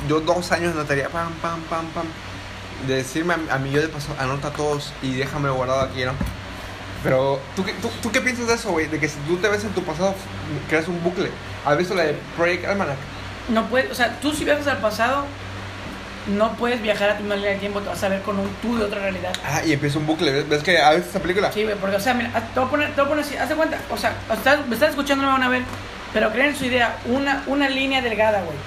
Yo dos años notaría, pam, pam, pam, pam. De decirme a, a mi yo de paso, anota todos y déjame guardado aquí, ¿no? Pero, ¿tú qué, tú, tú qué piensas de eso, güey? De que si tú te ves en tu pasado, creas un bucle. ¿Has visto la de Project Almanac? No puedes, o sea, tú si viajas al pasado, no puedes viajar a tu misma línea de tiempo, te vas a ver con un tú de otra realidad. Ah, y empieza un bucle. ¿Ves, ¿Ves que a veces esa película? Sí, güey, porque, o sea, mira, te voy a poner, te voy a poner así, haz de cuenta, o sea, estás- me están escuchando, no me van a ver, pero creen en su idea, una, una línea delgada, güey.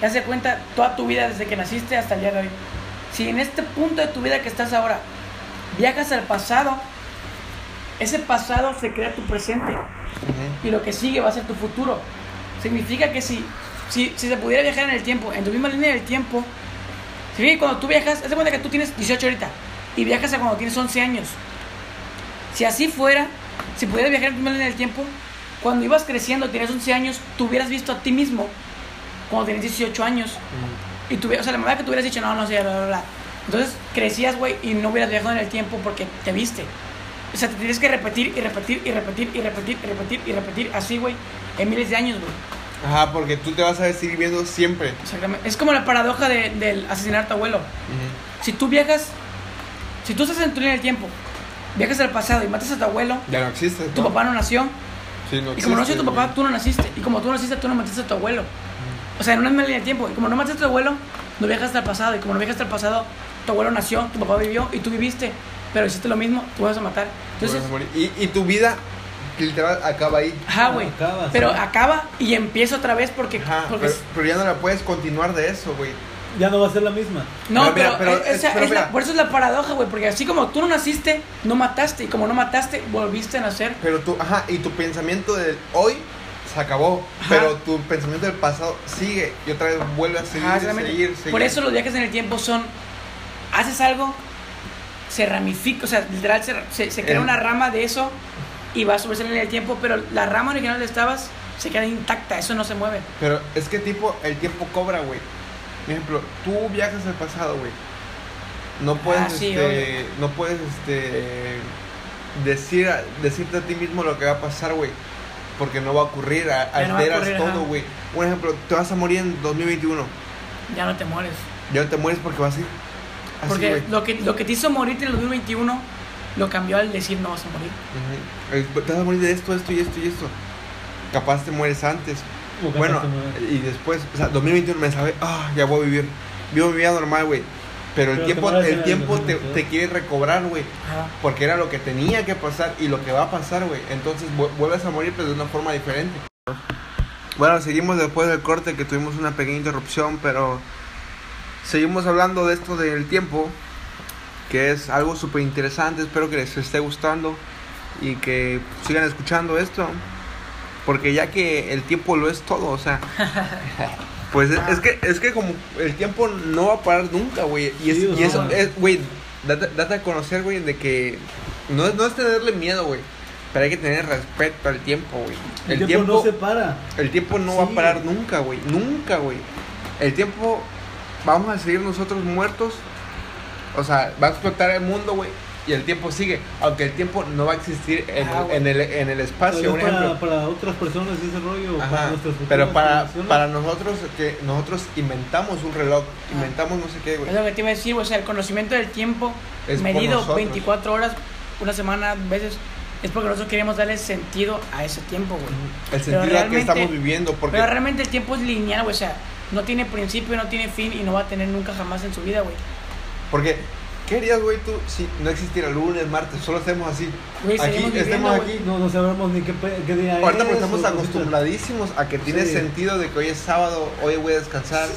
Te hace cuenta toda tu vida desde que naciste hasta el día de hoy. Si en este punto de tu vida que estás ahora viajas al pasado, ese pasado se crea tu presente Ujú. y lo que sigue va a ser tu futuro. Significa que si, si, si se pudiera viajar en el tiempo, en tu misma línea del tiempo, que cuando tú viajas, haz de cuenta que tú tienes 18 ahorita y viajas a cuando tienes 11 años. Si así fuera, si pudieras viajar en tu misma línea del tiempo, cuando ibas creciendo, tenías 11 años, tú hubieras visto a ti mismo cuando tenías 18 años. Y tú, o sea, la verdad que tú hubieras dicho, no, no sé, bla, bla, bla. Entonces crecías, güey, y no hubieras viajado en el tiempo porque te viste. O sea, te tienes que repetir y repetir y repetir y repetir y repetir y repetir así, güey, en miles de años, güey. Ajá, porque tú te vas a seguir viendo siempre. Exactamente. Es como la paradoja de- del asesinar a tu abuelo. Ujú. Si tú viajas, si tú estás en tu línea del tiempo, viajas al pasado y matas a tu abuelo, Ya no existe. tu ¿no? papá no nació. Sí, no Y como no nació existe, tu papá, tú no naciste. Y como tú no naciste, tú no mataste a tu abuelo. O sea, en una misma línea de tiempo. Y como no mataste a tu abuelo, no viajaste al pasado. Y como no viajaste al pasado, tu abuelo nació, tu papá vivió y tú viviste. Pero hiciste lo mismo, tú vas a matar. Entonces. Y, y tu vida, literal, acaba ahí. ajá, güey. Acaba, Pero sí. acaba y empieza otra vez porque. Ajá, porque pero, pero ya no la puedes continuar de eso, güey. Ya no va a ser la misma. No, Pero mira, pero, pero es- es- esa- pero es la- mira. por eso es la paradoja, güey. Porque así como tú no naciste, no mataste. Y como no mataste, volviste a nacer. Pero tú, ajá, y tu pensamiento del hoy se acabó. Ajá. Pero tu pensamiento del pasado sigue y otra vez vuelve a seguir, Ajá, seguir, seguir. Por eso los viajes en el tiempo son. Haces algo, se ramifica, o sea, literal se, se, se crea El- una rama de eso y vas a subirse en el tiempo, pero la rama original donde estabas se queda intacta, eso no se mueve. Pero es que tipo, el tiempo cobra, güey. Por ejemplo, tú viajas al pasado, güey. No puedes, Ah, sí, este, no puedes, este, decir, decirte a ti mismo lo que va a pasar, güey. Porque no va a ocurrir, a- no va alteras ocurrir, todo, güey. Un ejemplo, te vas a morir en 2021. Ya no te mueres. Ya no te mueres porque vas a ir así, Porque lo que, lo que te hizo morirte en el 2021 lo cambió al decir no vas a morir. Eh, Te vas a morir de esto, esto y esto y esto. Capaz te mueres antes. O Bueno, y después, o sea, 2021 me sabe, ah, ya voy a vivir. Vivo mi vida normal, güey. Pero el Pero te tiempo, el el tiempo te, 2022. te quiere recobrar, güey. Ajá. Porque era lo que tenía que pasar y lo que va a pasar, güey. Entonces vu- vuelves a morir, pero de una forma diferente. Bueno, seguimos después del corte que tuvimos una pequeña interrupción, pero seguimos hablando de esto del tiempo, que es algo súper interesante. Espero que les esté gustando y que sigan escuchando esto. Porque ya que el tiempo lo es todo, o sea, [LAUGHS] pues es, es que es que como el tiempo no va a parar nunca, güey. Y, es- y eso es, güey, date, date a conocer, güey, de que no es, no es tenerle miedo, güey. Pero hay que tener respeto al tiempo, güey. El, tiempo, no se para. El tiempo no va a parar nunca, güey. Nunca, güey. El tiempo, vamos a seguir nosotros muertos. O sea, va a explotar el mundo, güey. Y el tiempo sigue. Aunque el tiempo no va a existir en, Ah, el, en, el, en el espacio, Pero un para, ejemplo. para otras personas ese rollo. para Ajá, nuestras futuras pero para, para nosotros, que nosotros inventamos un reloj, Ah. inventamos no sé qué, güey. Es lo que te iba a decir, o sea, el conocimiento del tiempo Es medido nosotros. 24 horas, una semana, veces, es porque nosotros queremos darle sentido a ese tiempo, güey. El sentido al que estamos viviendo, porque Pero realmente el tiempo es lineal, güey, o sea, no tiene principio, no tiene fin y no va a tener nunca jamás en su vida, güey. Porque, ¿qué harías, güey, tú si no existiera lunes, martes, solo estemos así? Güey, aquí, viviendo, estemos aquí. No, no sabemos ni qué, día Ahorita es. porque estamos acostumbradísimos a que tiene Sí. sentido de que hoy es sábado, hoy voy a descansar.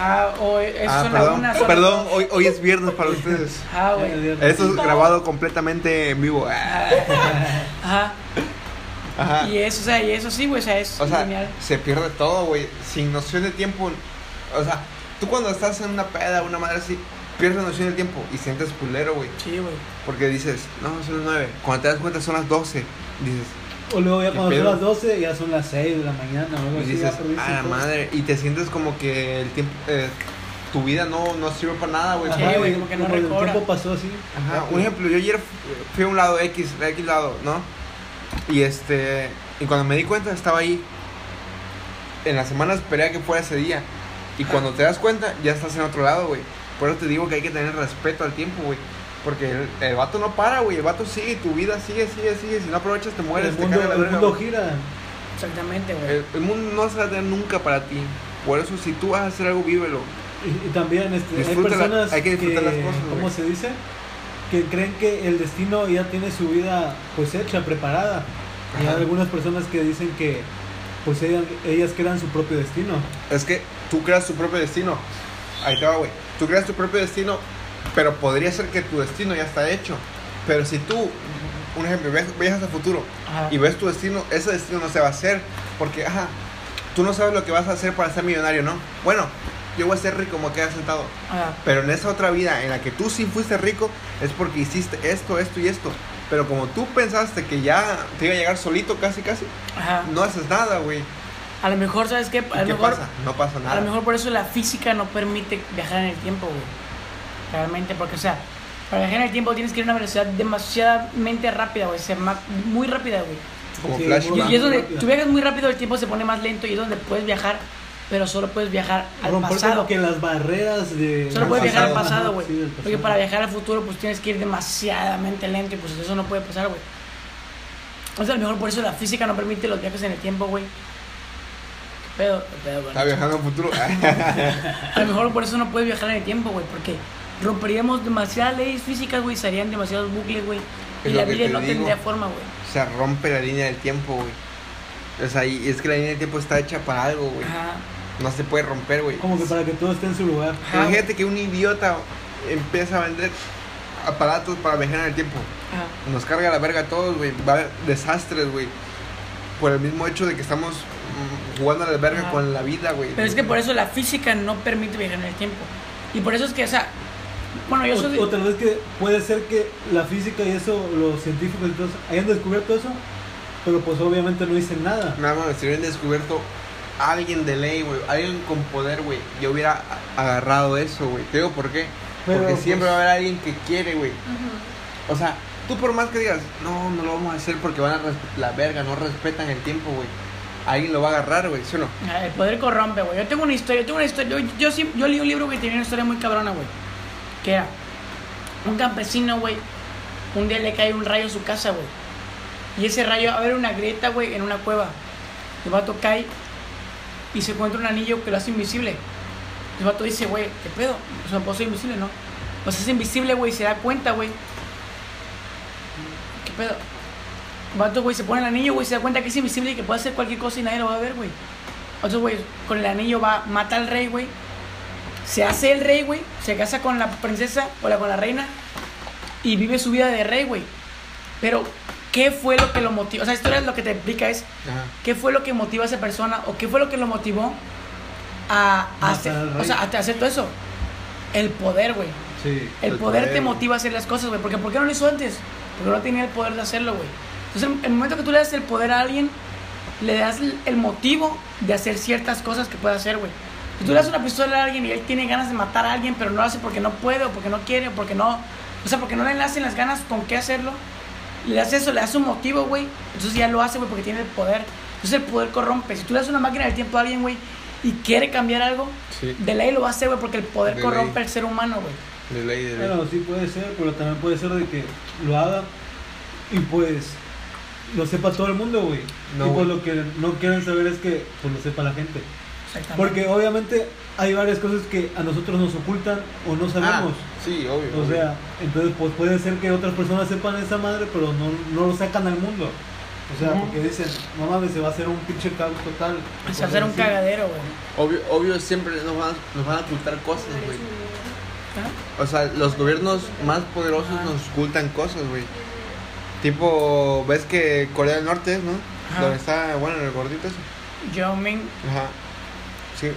Ah, o eso Ah, perdón, una, perdón, hoy, hoy es viernes para ustedes. [LAUGHS] Ah, güey. Esto es grabado completamente en vivo. Ah, [LAUGHS] Ajá. Ajá. Y eso, o sea, y eso sí, güey, o sea, es O sea, genial. se pierde todo, güey. Sin noción de tiempo. O sea, tú cuando estás en una peda, una madre así, pierdes la noción del tiempo y sientes culero, güey. Sí, güey. Porque dices, no, son las 9. Cuando te das cuenta son las 12. Dices, O luego ya ¿Qué cuando son las 12 ya son las 6 de la mañana o y así. dices, a la madre. Y te sientes como que el tiempo, eh, tu vida no, no sirve para nada, güey. Sí, güey, como que no el recobra. tiempo pasó así. Ajá, un ejemplo, yo ayer fui a un lado X, de X lado, ¿no? Y este, y cuando me di cuenta estaba ahí. En la semana esperé a que fuera ese día. Y cuando te das cuenta, ya estás en otro lado, güey. Por eso te digo que hay que tener respeto al tiempo, güey. Porque el, el vato no para, güey. El vato sigue, tu vida sigue, sigue, sigue. Si no aprovechas, te mueres, el mundo, caga la el verga, mundo güey. gira. Exactamente, güey. el, el mundo no se va a tener nunca para ti. Por eso, si tú vas a hacer algo, vívelo. Y, y también este, hay personas hay que disfrutar las cosas, ¿cómo güey. se dice? Que creen que el destino ya tiene su vida pues hecha, preparada. Y hay algunas personas que dicen que pues ellas, ellas crean su propio destino. Es que tú creas tu propio destino. Ahí te va, güey. Tú creas tu propio destino, pero podría ser que tu destino ya está hecho. Pero si tú, un ejemplo, ves- viajas al futuro Ajá. y ves tu destino, ese destino no se va a hacer. Porque, ajá, tú no sabes lo que vas a hacer para ser millonario, ¿no? Bueno, yo voy a ser rico, como queda sentado. Ajá. Pero en esa otra vida en la que tú sí fuiste rico, es porque hiciste esto, esto y esto. Pero como tú pensaste que ya te iba a llegar solito, casi, casi, Ajá. no haces nada, güey. A lo mejor, ¿sabes qué? A ¿Y lo ¿Qué mejor, pasa? No pasa nada. A lo mejor por eso la física no permite viajar en el tiempo, güey. Realmente, porque, o sea, para viajar en el tiempo tienes que ir a una velocidad demasiadamente rápida, güey. Ser más, muy rápida, güey. Como Sí, Flash. Y, y es donde tú viajas muy rápido, el tiempo se pone más lento y es donde puedes viajar, pero solo puedes viajar al Romper pasado. como que las barreras de... Solo puedes viajar al pasado, güey. sí, Porque para viajar al futuro, pues tienes que ir demasiadamente lento y pues eso no puede pasar, güey. O sea, a lo mejor por eso la física no permite los viajes en el tiempo, güey. ¿Qué pedo? ¿Qué pedo, güey? Está viajando al futuro. [LAUGHS] A lo mejor por eso no puedes viajar en el tiempo, güey, porque romperíamos demasiadas leyes físicas, güey, serían demasiados bucles, güey. Y la vida te no digo. tendría forma, güey. se rompe la línea del tiempo, güey. O sea, y es que la línea del tiempo está hecha para algo, güey. Ajá. No se puede romper, güey. Como que para que todo esté en su lugar. Ajá. Imagínate que un idiota empieza a vender aparatos para viajar en el tiempo. Ajá. Nos carga la verga a todos, güey. Va a haber desastres, güey. Por el mismo hecho de que estamos jugando a la verga con la vida, güey. Pero es que por eso la física no permite viajar en el tiempo. Y por eso es que, o sea, bueno, yo soy... O, o tal vez que puede ser que la física y eso, los científicos y todo eso, hayan descubierto eso, pero pues obviamente no dicen nada. Nada más, si hubieran descubierto alguien de ley, güey, alguien con poder, güey, yo hubiera agarrado eso, güey. Te digo por qué. Pero, Porque pues- siempre va a haber alguien que quiere, güey. O sea, tú por más que digas, no, no lo vamos a hacer porque van a la verga, no respetan el tiempo, güey. Alguien lo va a agarrar, güey, ¿sí o no? Ah, El poder corrompe, güey. Yo tengo una historia, yo tengo una historia. Yo, yo, sí- yo leí un libro que tenía una historia muy cabrona, güey. Que era un campesino, güey. Un día le cae un rayo a su casa, güey. Y ese rayo, a ver, una grieta, güey, en una cueva. El vato cae y se encuentra un anillo que lo hace invisible. El vato dice, güey, ¿qué pedo? O sea, puedo ser invisible, ¿no? Pues es invisible, güey, y se da cuenta, güey. ¿Qué pedo? Vato, güey, se pone el anillo, güey, se da cuenta que es invisible y que puede hacer cualquier cosa y nadie lo va a ver, güey. Otro güey, con el anillo va, mata al rey, güey. Se hace el rey, güey. Se casa con la princesa o la, con la reina. Y vive su vida de rey, güey. Pero, ¿qué fue lo que lo motivó? O sea, historia lo que te explica es, Ajá. ¿qué fue lo que motivó a esa persona? ¿O qué fue lo que lo motivó a, hacer, o sea, a hacer todo eso? El poder, güey. Sí. El, El poder, poder, te motiva a hacer las cosas, güey. Porque ¿por qué no lo hizo antes? Porque no tenía el poder de hacerlo, güey. Entonces, en el momento que tú le das el poder a alguien, le das el- el motivo de hacer ciertas cosas que puede hacer, güey. Si tú le das una pistola a alguien y él tiene ganas de matar a alguien, pero no lo hace porque no puede, o porque no quiere, o porque no. O sea, porque no le nacen las ganas con qué hacerlo, le das eso, le das un motivo, güey. Entonces ya lo hace, güey, porque tiene el poder. Entonces el poder corrompe. Si tú le das una máquina del tiempo a alguien, güey, y quiere cambiar algo, Sí. de ley lo va a hacer, güey, porque el poder De corrompe ley. al ser humano, güey. De ley, de ley. Bueno, sí puede ser, pero también puede ser de que lo haga y pues lo sepa todo el mundo, güey. No, y pues lo que no quieren saber es que pues lo sepa la gente. Exactamente. Porque obviamente hay varias cosas que a nosotros nos ocultan o no sabemos. Ah, sí, obvio. O obvio. sea, entonces pues puede ser que otras personas sepan esa madre, pero no, no lo sacan al mundo. O sea, porque dicen, no mames, se va a hacer un pinche caos total. Se va a hacer un cagadero, güey. obvio, obvio siempre nos van, a- nos van a ocultar cosas, güey. ¿Ah? O sea, los gobiernos más poderosos nos ocultan cosas, güey. Tipo, ves que Corea del Norte, ¿no? Ajá. Donde está, bueno, el gordito ese. Yao Ming, Ajá. Sí,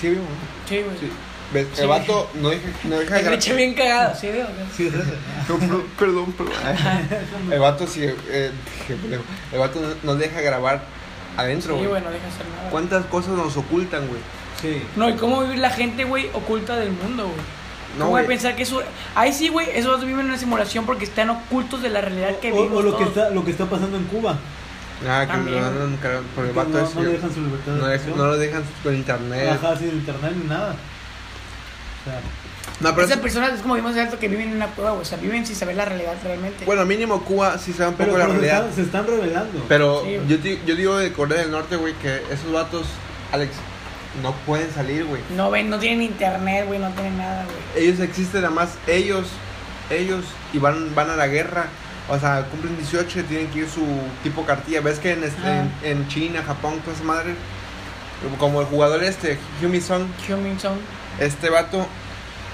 sí, vivo, ¿no? sí, güey. Sí. ¿Ves? Sí. El vato no deja, no deja Me gra- eché bien cagado, ¿sí veo? Sí, es. No, per- perdón, perdón. El vato sí, eh, el vato no, no deja grabar adentro, Sí, güey. güey, no deja hacer nada. ¿Cuántas cosas nos ocultan, güey? Sí. No, y cómo vivir la gente, güey, oculta del mundo, güey. No, ¿Cómo voy a pensar que eso... Ahí sí, güey, esos viven en una simulación porque están ocultos de la realidad que O, vivimos o lo que está lo que está pasando en Cuba. Ah, que También. lo andan cargando por el vato no, ese. no le dejan su libertad de no, no lo dejan con internet. Ajá, sin internet ni nada. O sea, No, pero Esas es- personas es como vimos hace rato que viven en una cueva, güey. O sea, viven sin saber la realidad realmente. bueno, mínimo Cuba sí sabe un poco pero, la pero se, realidad. están, se están revelando. Pero Sí, yo, yo digo de Corea del Norte, güey, que esos vatos, Alex, no pueden salir, güey. No ven, no tienen internet, güey, no tienen nada, güey. Ellos existen nada más, ellos, ellos, y van, van a la guerra. O sea, cumplen 18 y tienen que ir su tipo cartilla. ¿Ves que en, este- en, en China, Japón, toda esa madre? Como el jugador este, Hyumi Song, Human Song. este vato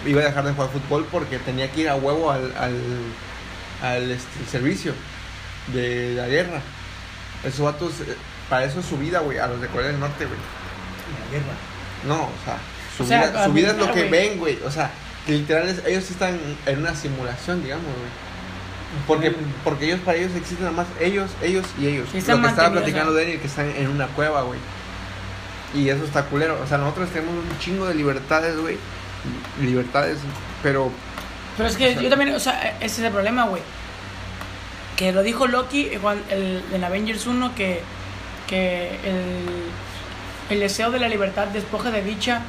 iba a dejar de jugar fútbol porque tenía que ir a huevo al, al, al, este, servicio de la guerra. Esos vatos, eh, para eso es su vida, güey, a los de Corea del Norte, güey. La guerra. No, o sea, su O sea, vida, su vida es lo que ven, güey. O sea, que literal, es- ellos están en una simulación, digamos, güey. Porque, porque ellos, para ellos existen nada más ellos, ellos y ellos. Sí, lo que estaba platicando ¿no? Daniel, que están en una cueva, güey. Y eso está culero. O sea, nosotros tenemos un chingo de libertades, güey. Libertades, pero Pero es que O sea- yo también, o sea, ese es el problema, güey. Que lo dijo Loki en Avengers 1 que, que el, el deseo de la libertad despoja de dicha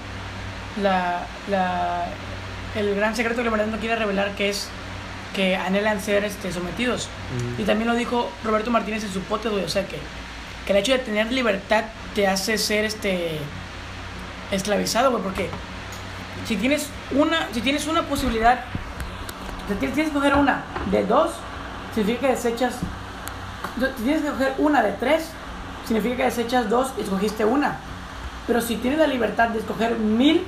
la, la, el gran secreto que la verdad no quiere revelar que es que anhelan ser este, sometidos. mm, Y también lo dijo Roberto Martínez en su pote, güey. O sea que, que el hecho de tener libertad te hace ser este esclavizado, güey. Porque si tienes una, si tienes una posibilidad, si tienes, tienes que coger una de dos, significa que desechas. Si tienes que coger una de tres, significa que desechas dos y escogiste una. Pero si tienes la libertad de escoger mil,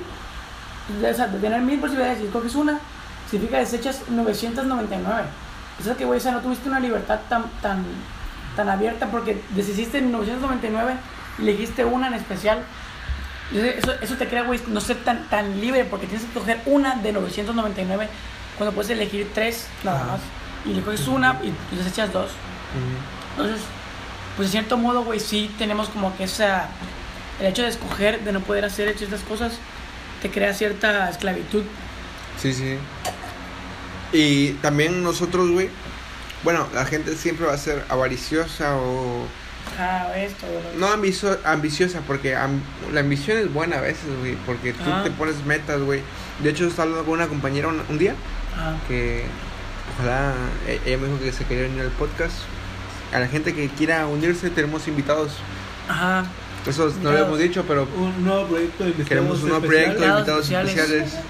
de, o sea, de tener mil posibilidades y escoges una, significa que desechas 999. O sea que, güey, o sea, no tuviste una libertad tan, tan, tan abierta porque deshiciste en 999 y elegiste una en especial. Eso, eso te crea, güey, no ser tan, tan libre porque tienes que escoger una de 999 cuando puedes elegir tres nada más. Y le coges una y, y desechas dos. Entonces, pues de cierto modo, güey, sí tenemos como que esa. El hecho de escoger, de no poder hacer ciertas cosas, te crea cierta esclavitud. sí, sí. Y también nosotros, güey. Bueno, la gente siempre va a ser avariciosa o Ah, esto, güey. No ambicio- ambiciosa, porque la ambición es buena a veces, güey, porque tú Ah. te pones metas, güey. De hecho, estaba hablando con una compañera un, un día Ah, que ojalá e- ella me dijo que se quería unir al podcast. A la gente que quiera unirse, tenemos invitados. ajá. Eso no lo hemos dicho, pero Un nuevo proyecto de invitados queremos un nuevo especiales. proyecto de Invitados especiales. especiales.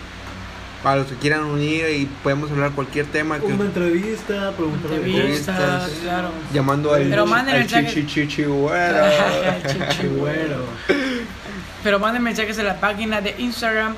Para los que quieran unir y podemos hablar cualquier tema. Que, Una entrevista, preguntarle Entrevistas, cosas. claro. llamando al, Pero manden al mensaje. chichi chichi güero. [LAUGHS] [LAUGHS] [LAUGHS] Chihuero. Pero manden mensajes a la página de Instagram,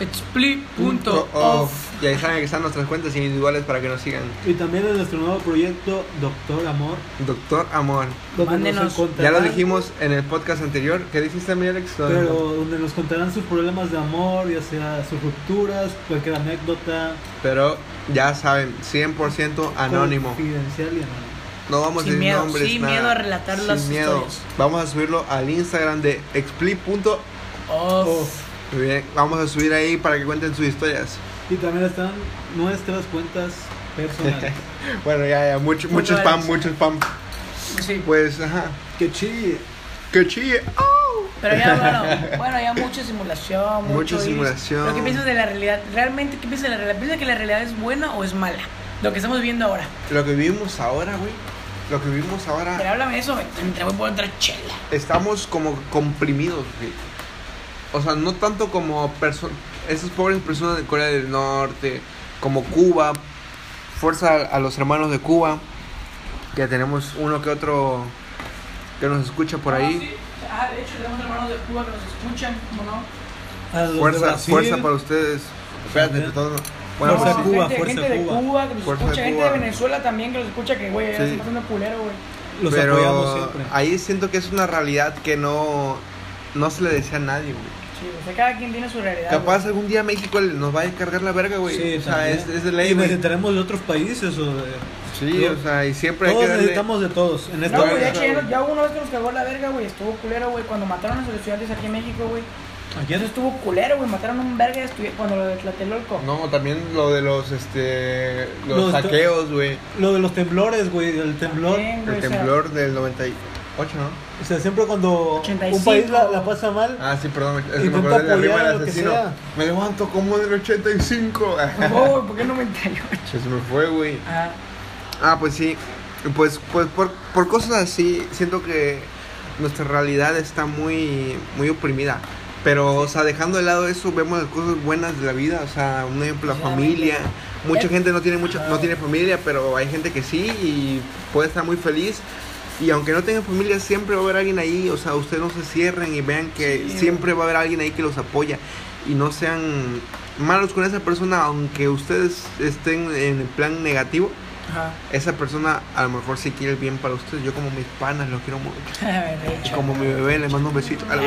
split.off. Off. Y ahí saben que están nuestras cuentas individuales para que nos sigan. Y también en nuestro nuevo proyecto, Doctor Amor. Doctor Amor. Donde Mándenos. nos Ya lo dijimos en el podcast anterior. ¿Qué dijiste, mi Alex? Pero donde nos contarán sus problemas de amor, ya sea sus rupturas, cualquier anécdota. Pero ya saben, 100% anónimo. Confidencial y anónimo. No vamos Sin a decir miedo, nombres. sin nada. miedo a relatar Sin las miedo. historias. Vamos a subirlo al Instagram de expli.off. Muy bien. Vamos a subir ahí para que cuenten sus historias. Y también están nuestras cuentas personales. [LAUGHS] Bueno, ya, ya. Mucho, mucho spam, mucho spam. Sí. Pues, ajá. ¡Qué chille! ¡Qué chille! ¡Oh! Pero ya, [LAUGHS] bueno, bueno, ya mucha simulación. mucho Mucha simulación. Pero ¿qué piensas de la realidad? ¿Realmente qué piensas de la realidad? ¿Piensas que la realidad es buena o es mala? Lo que estamos viendo ahora. Lo que vivimos ahora, güey. Lo que vivimos ahora. Pero háblame de eso, mientras voy por otra chela. estamos como comprimidos, güey. O sea, no tanto como esas pobres personas de Corea del Norte, como Cuba, fuerza a los hermanos de Cuba, que tenemos uno que otro que nos escucha por Ah, ahí. sí. Ah, de hecho, tenemos hermanos de Cuba que nos escuchan, ¿cómo no? A los de Fuerza, fuerza para ustedes. Espérate, todo no- Bueno, Fuerza pues, Cuba, gente, fuerza gente de Cuba. Cuba que nos Fuerza escucha, de gente Cuba. de Venezuela también que nos escucha, que güey, Sí. se está culero, güey. Los apoyamos pero siempre. ahí siento que es una realidad que no, no se le decía a nadie, güey. Sí, o sea, cada quien tiene su realidad. Capaz algún día México nos va a cargar la verga, güey. Sí, o sea, es, de ley, y necesitaremos de otros países o de... Sí, o sea, y siempre todos hay que darle... necesitamos de todos. En esta no, güey, ya, ya, una vez que nos cagó la verga, güey, estuvo culero, güey, cuando mataron a los estudiantes aquí en México, güey. Aquí Eso estuvo culero, güey. Mataron a un verga cuando lo de Tlatelolco. No, también lo de los, este, los, saqueos, güey. Lo de los temblores, güey. El temblor. El temblor o sea, del 90. 8, ¿no? O sea, siempre cuando 85. un país la, la, pasa mal. Ah, sí, perdón. Es que me acuerdo de del asesino. Me levanto como del 85. No, ¿por qué 98? Se me fue, güey. Ah. ah, pues sí. Pues, pues por, por cosas así, siento que nuestra realidad está muy, muy oprimida. Pero, o sea, dejando de lado eso, vemos las cosas buenas de la vida. O sea, un ejemplo, la familia. Mucha gente no tiene, mucha, no tiene familia, pero hay gente que sí y puede estar muy feliz. Y aunque no tengan familia, siempre va a haber alguien ahí. O sea, ustedes no se cierren y vean que Sí, siempre va a haber alguien ahí que los apoya. Y no sean malos con esa persona, aunque ustedes estén en el plan negativo ajá. esa persona a lo mejor sí quiere el bien para ustedes. Yo como mis panas los quiero mucho. [LAUGHS] Como mi bebé le mando un besito. a la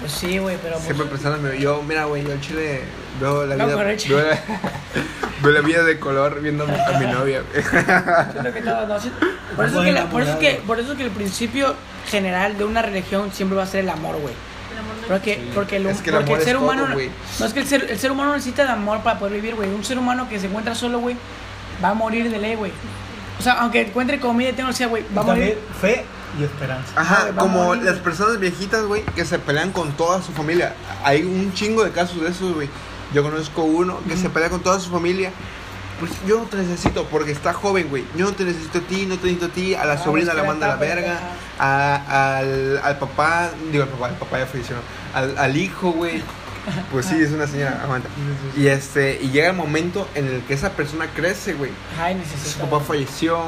Pues sí, güey, pero. Pues, Siempre pensándome, yo, mira, güey, yo en Chile veo la No, vida. [LAUGHS] veo, la, [LAUGHS] veo la vida de color viendo a mi, a mi novia. güey. Siento que todo, no, sí- por, eso es que la- por, eso es que, por eso es que el principio general de una religión siempre va a ser el amor, güey. El amor no Porque, Sí. porque, el, Es que el porque amor el ser es todo, humano. güey. no es que el ser, el ser humano necesita de amor para poder vivir, güey. Un ser humano que se encuentra solo, güey, va a morir de ley, güey. O sea, aunque encuentre comida y tenga sea, güey, va a morir. fe y esperanza. Ajá, como las personas viejitas, güey, que se pelean con toda su familia. Hay un chingo de casos de esos, güey. Yo conozco uno que se pelea con toda su familia. Pues yo no te necesito porque está joven, güey. Yo no te necesito a ti, no te necesito a ti. A la Ah, sobrina la manda a la verga. A, al, al papá, digo al papá, el papá ya falleció. Al, al hijo, güey. Pues sí, es una señora, aguanta. Y este, y llega el momento en el que esa persona crece, güey. Ay, Su papá falleció,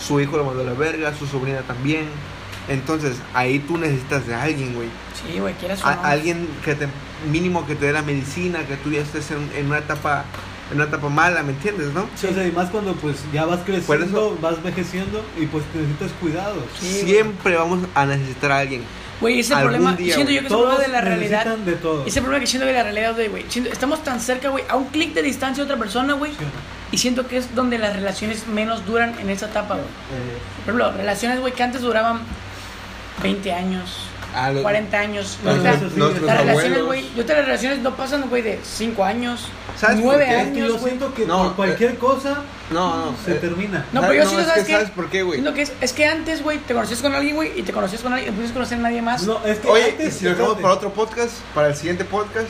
su hijo lo mandó a la verga, su sobrina también. Entonces, ahí tú necesitas de alguien, güey. Sí, güey, A- no. alguien que te, mínimo que te dé la medicina, que tú ya estés en, en una etapa, en una etapa mala, ¿me entiendes, no? Sí, o sea, y más cuando pues ya vas Por creciendo, eso- vas envejeciendo y pues necesitas cuidados. Sí, Siempre vamos a necesitar a alguien. Güey, ese algún problema. día, siento güey. yo que ese problema de la realidad. de todo. Ese problema que siento que la realidad de, güey. siento- Estamos tan cerca, güey, a un clic de distancia de otra persona, güey. ¿Sí? Y siento que es donde las relaciones menos duran en esa etapa, güey. Eh, Por ejemplo, relaciones, güey, que antes duraban 20 años, A los- 40 años. Los- eso sí, nuestros las relaciones, güey, yo te las relaciones no pasan, güey, de 5 años, ¿Sabes por 9 qué? es que yo años, güey. siento que No, por cualquier cosa No, no. se eh, termina. No, pero yo No, siento, es ¿sabes que? ¿sabes por qué, güey? Siento que es, es que antes, güey, te conocías con alguien, güey, y te conocías con alguien, y pudiste conocer a nadie más. No, es que Oye, antes, ¿y si lo dejamos para otro podcast? ¿Para el siguiente podcast?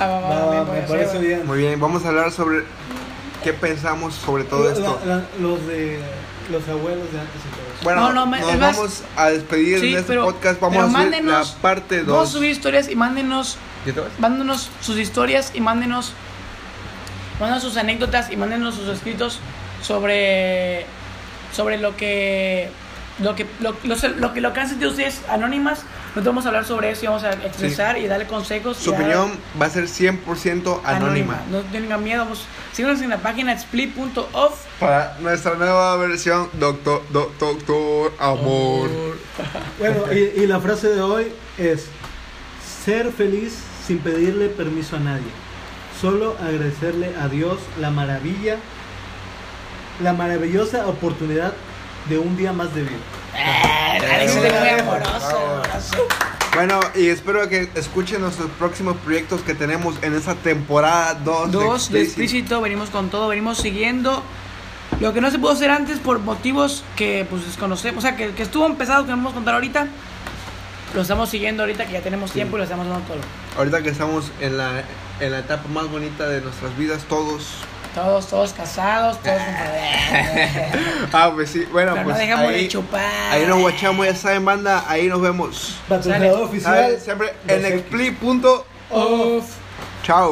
Va, va, va, Va, bien, me parece bien. Muy bien, vamos a hablar sobre qué pensamos sobre todo La- esto. la- los de los abuelos de antes y todo eso. Bueno, No, no, me- nos más- vamos a despedir Sí, en este pero- podcast. Vamos a subir la parte Vamos a 2. subir historias y mándenos ¿Ya te vas? mándenos sus historias y mándenos, mándenos sus anécdotas y mándenos sus escritos sobre sobre lo que lo que lo, lo- lo que lo que han sentido ustedes anónimas nosotros vamos a hablar sobre eso y vamos a expresar y darle consejos Su dar- opinión va a ser 100% anónima. no tengan miedo síganos en la página split.off Para nuestra nueva versión, Doctor, do- Doctor Amor. [LAUGHS] Bueno, y, y la frase de hoy es ser feliz sin pedirle permiso a nadie. Solo agradecerle a Dios la maravilla, la maravillosa oportunidad de un día más de vida. Alex es de muy amoroso, Bravo. amoroso. Bueno, y espero que escuchen nuestros próximos proyectos que tenemos en esta temporada 2 Dos de explícito, venimos con todo, venimos siguiendo lo que no se pudo hacer antes por motivos que pues desconocemos, o sea, que, que estuvo empezado, que no vamos a contar ahorita. Lo estamos siguiendo ahorita que ya tenemos tiempo y lo estamos dando todo. Ahorita que estamos en la, en la etapa más bonita de nuestras vidas, todos, Todos, todos casados, todos [LAUGHS] ah, pues sí, bueno, Pero pues no dejamos ahí, de chupar. ahí nos guachamos, ya saben, banda, ahí nos vemos. Patrocinador oficial. Siempre en expli.off. Chao.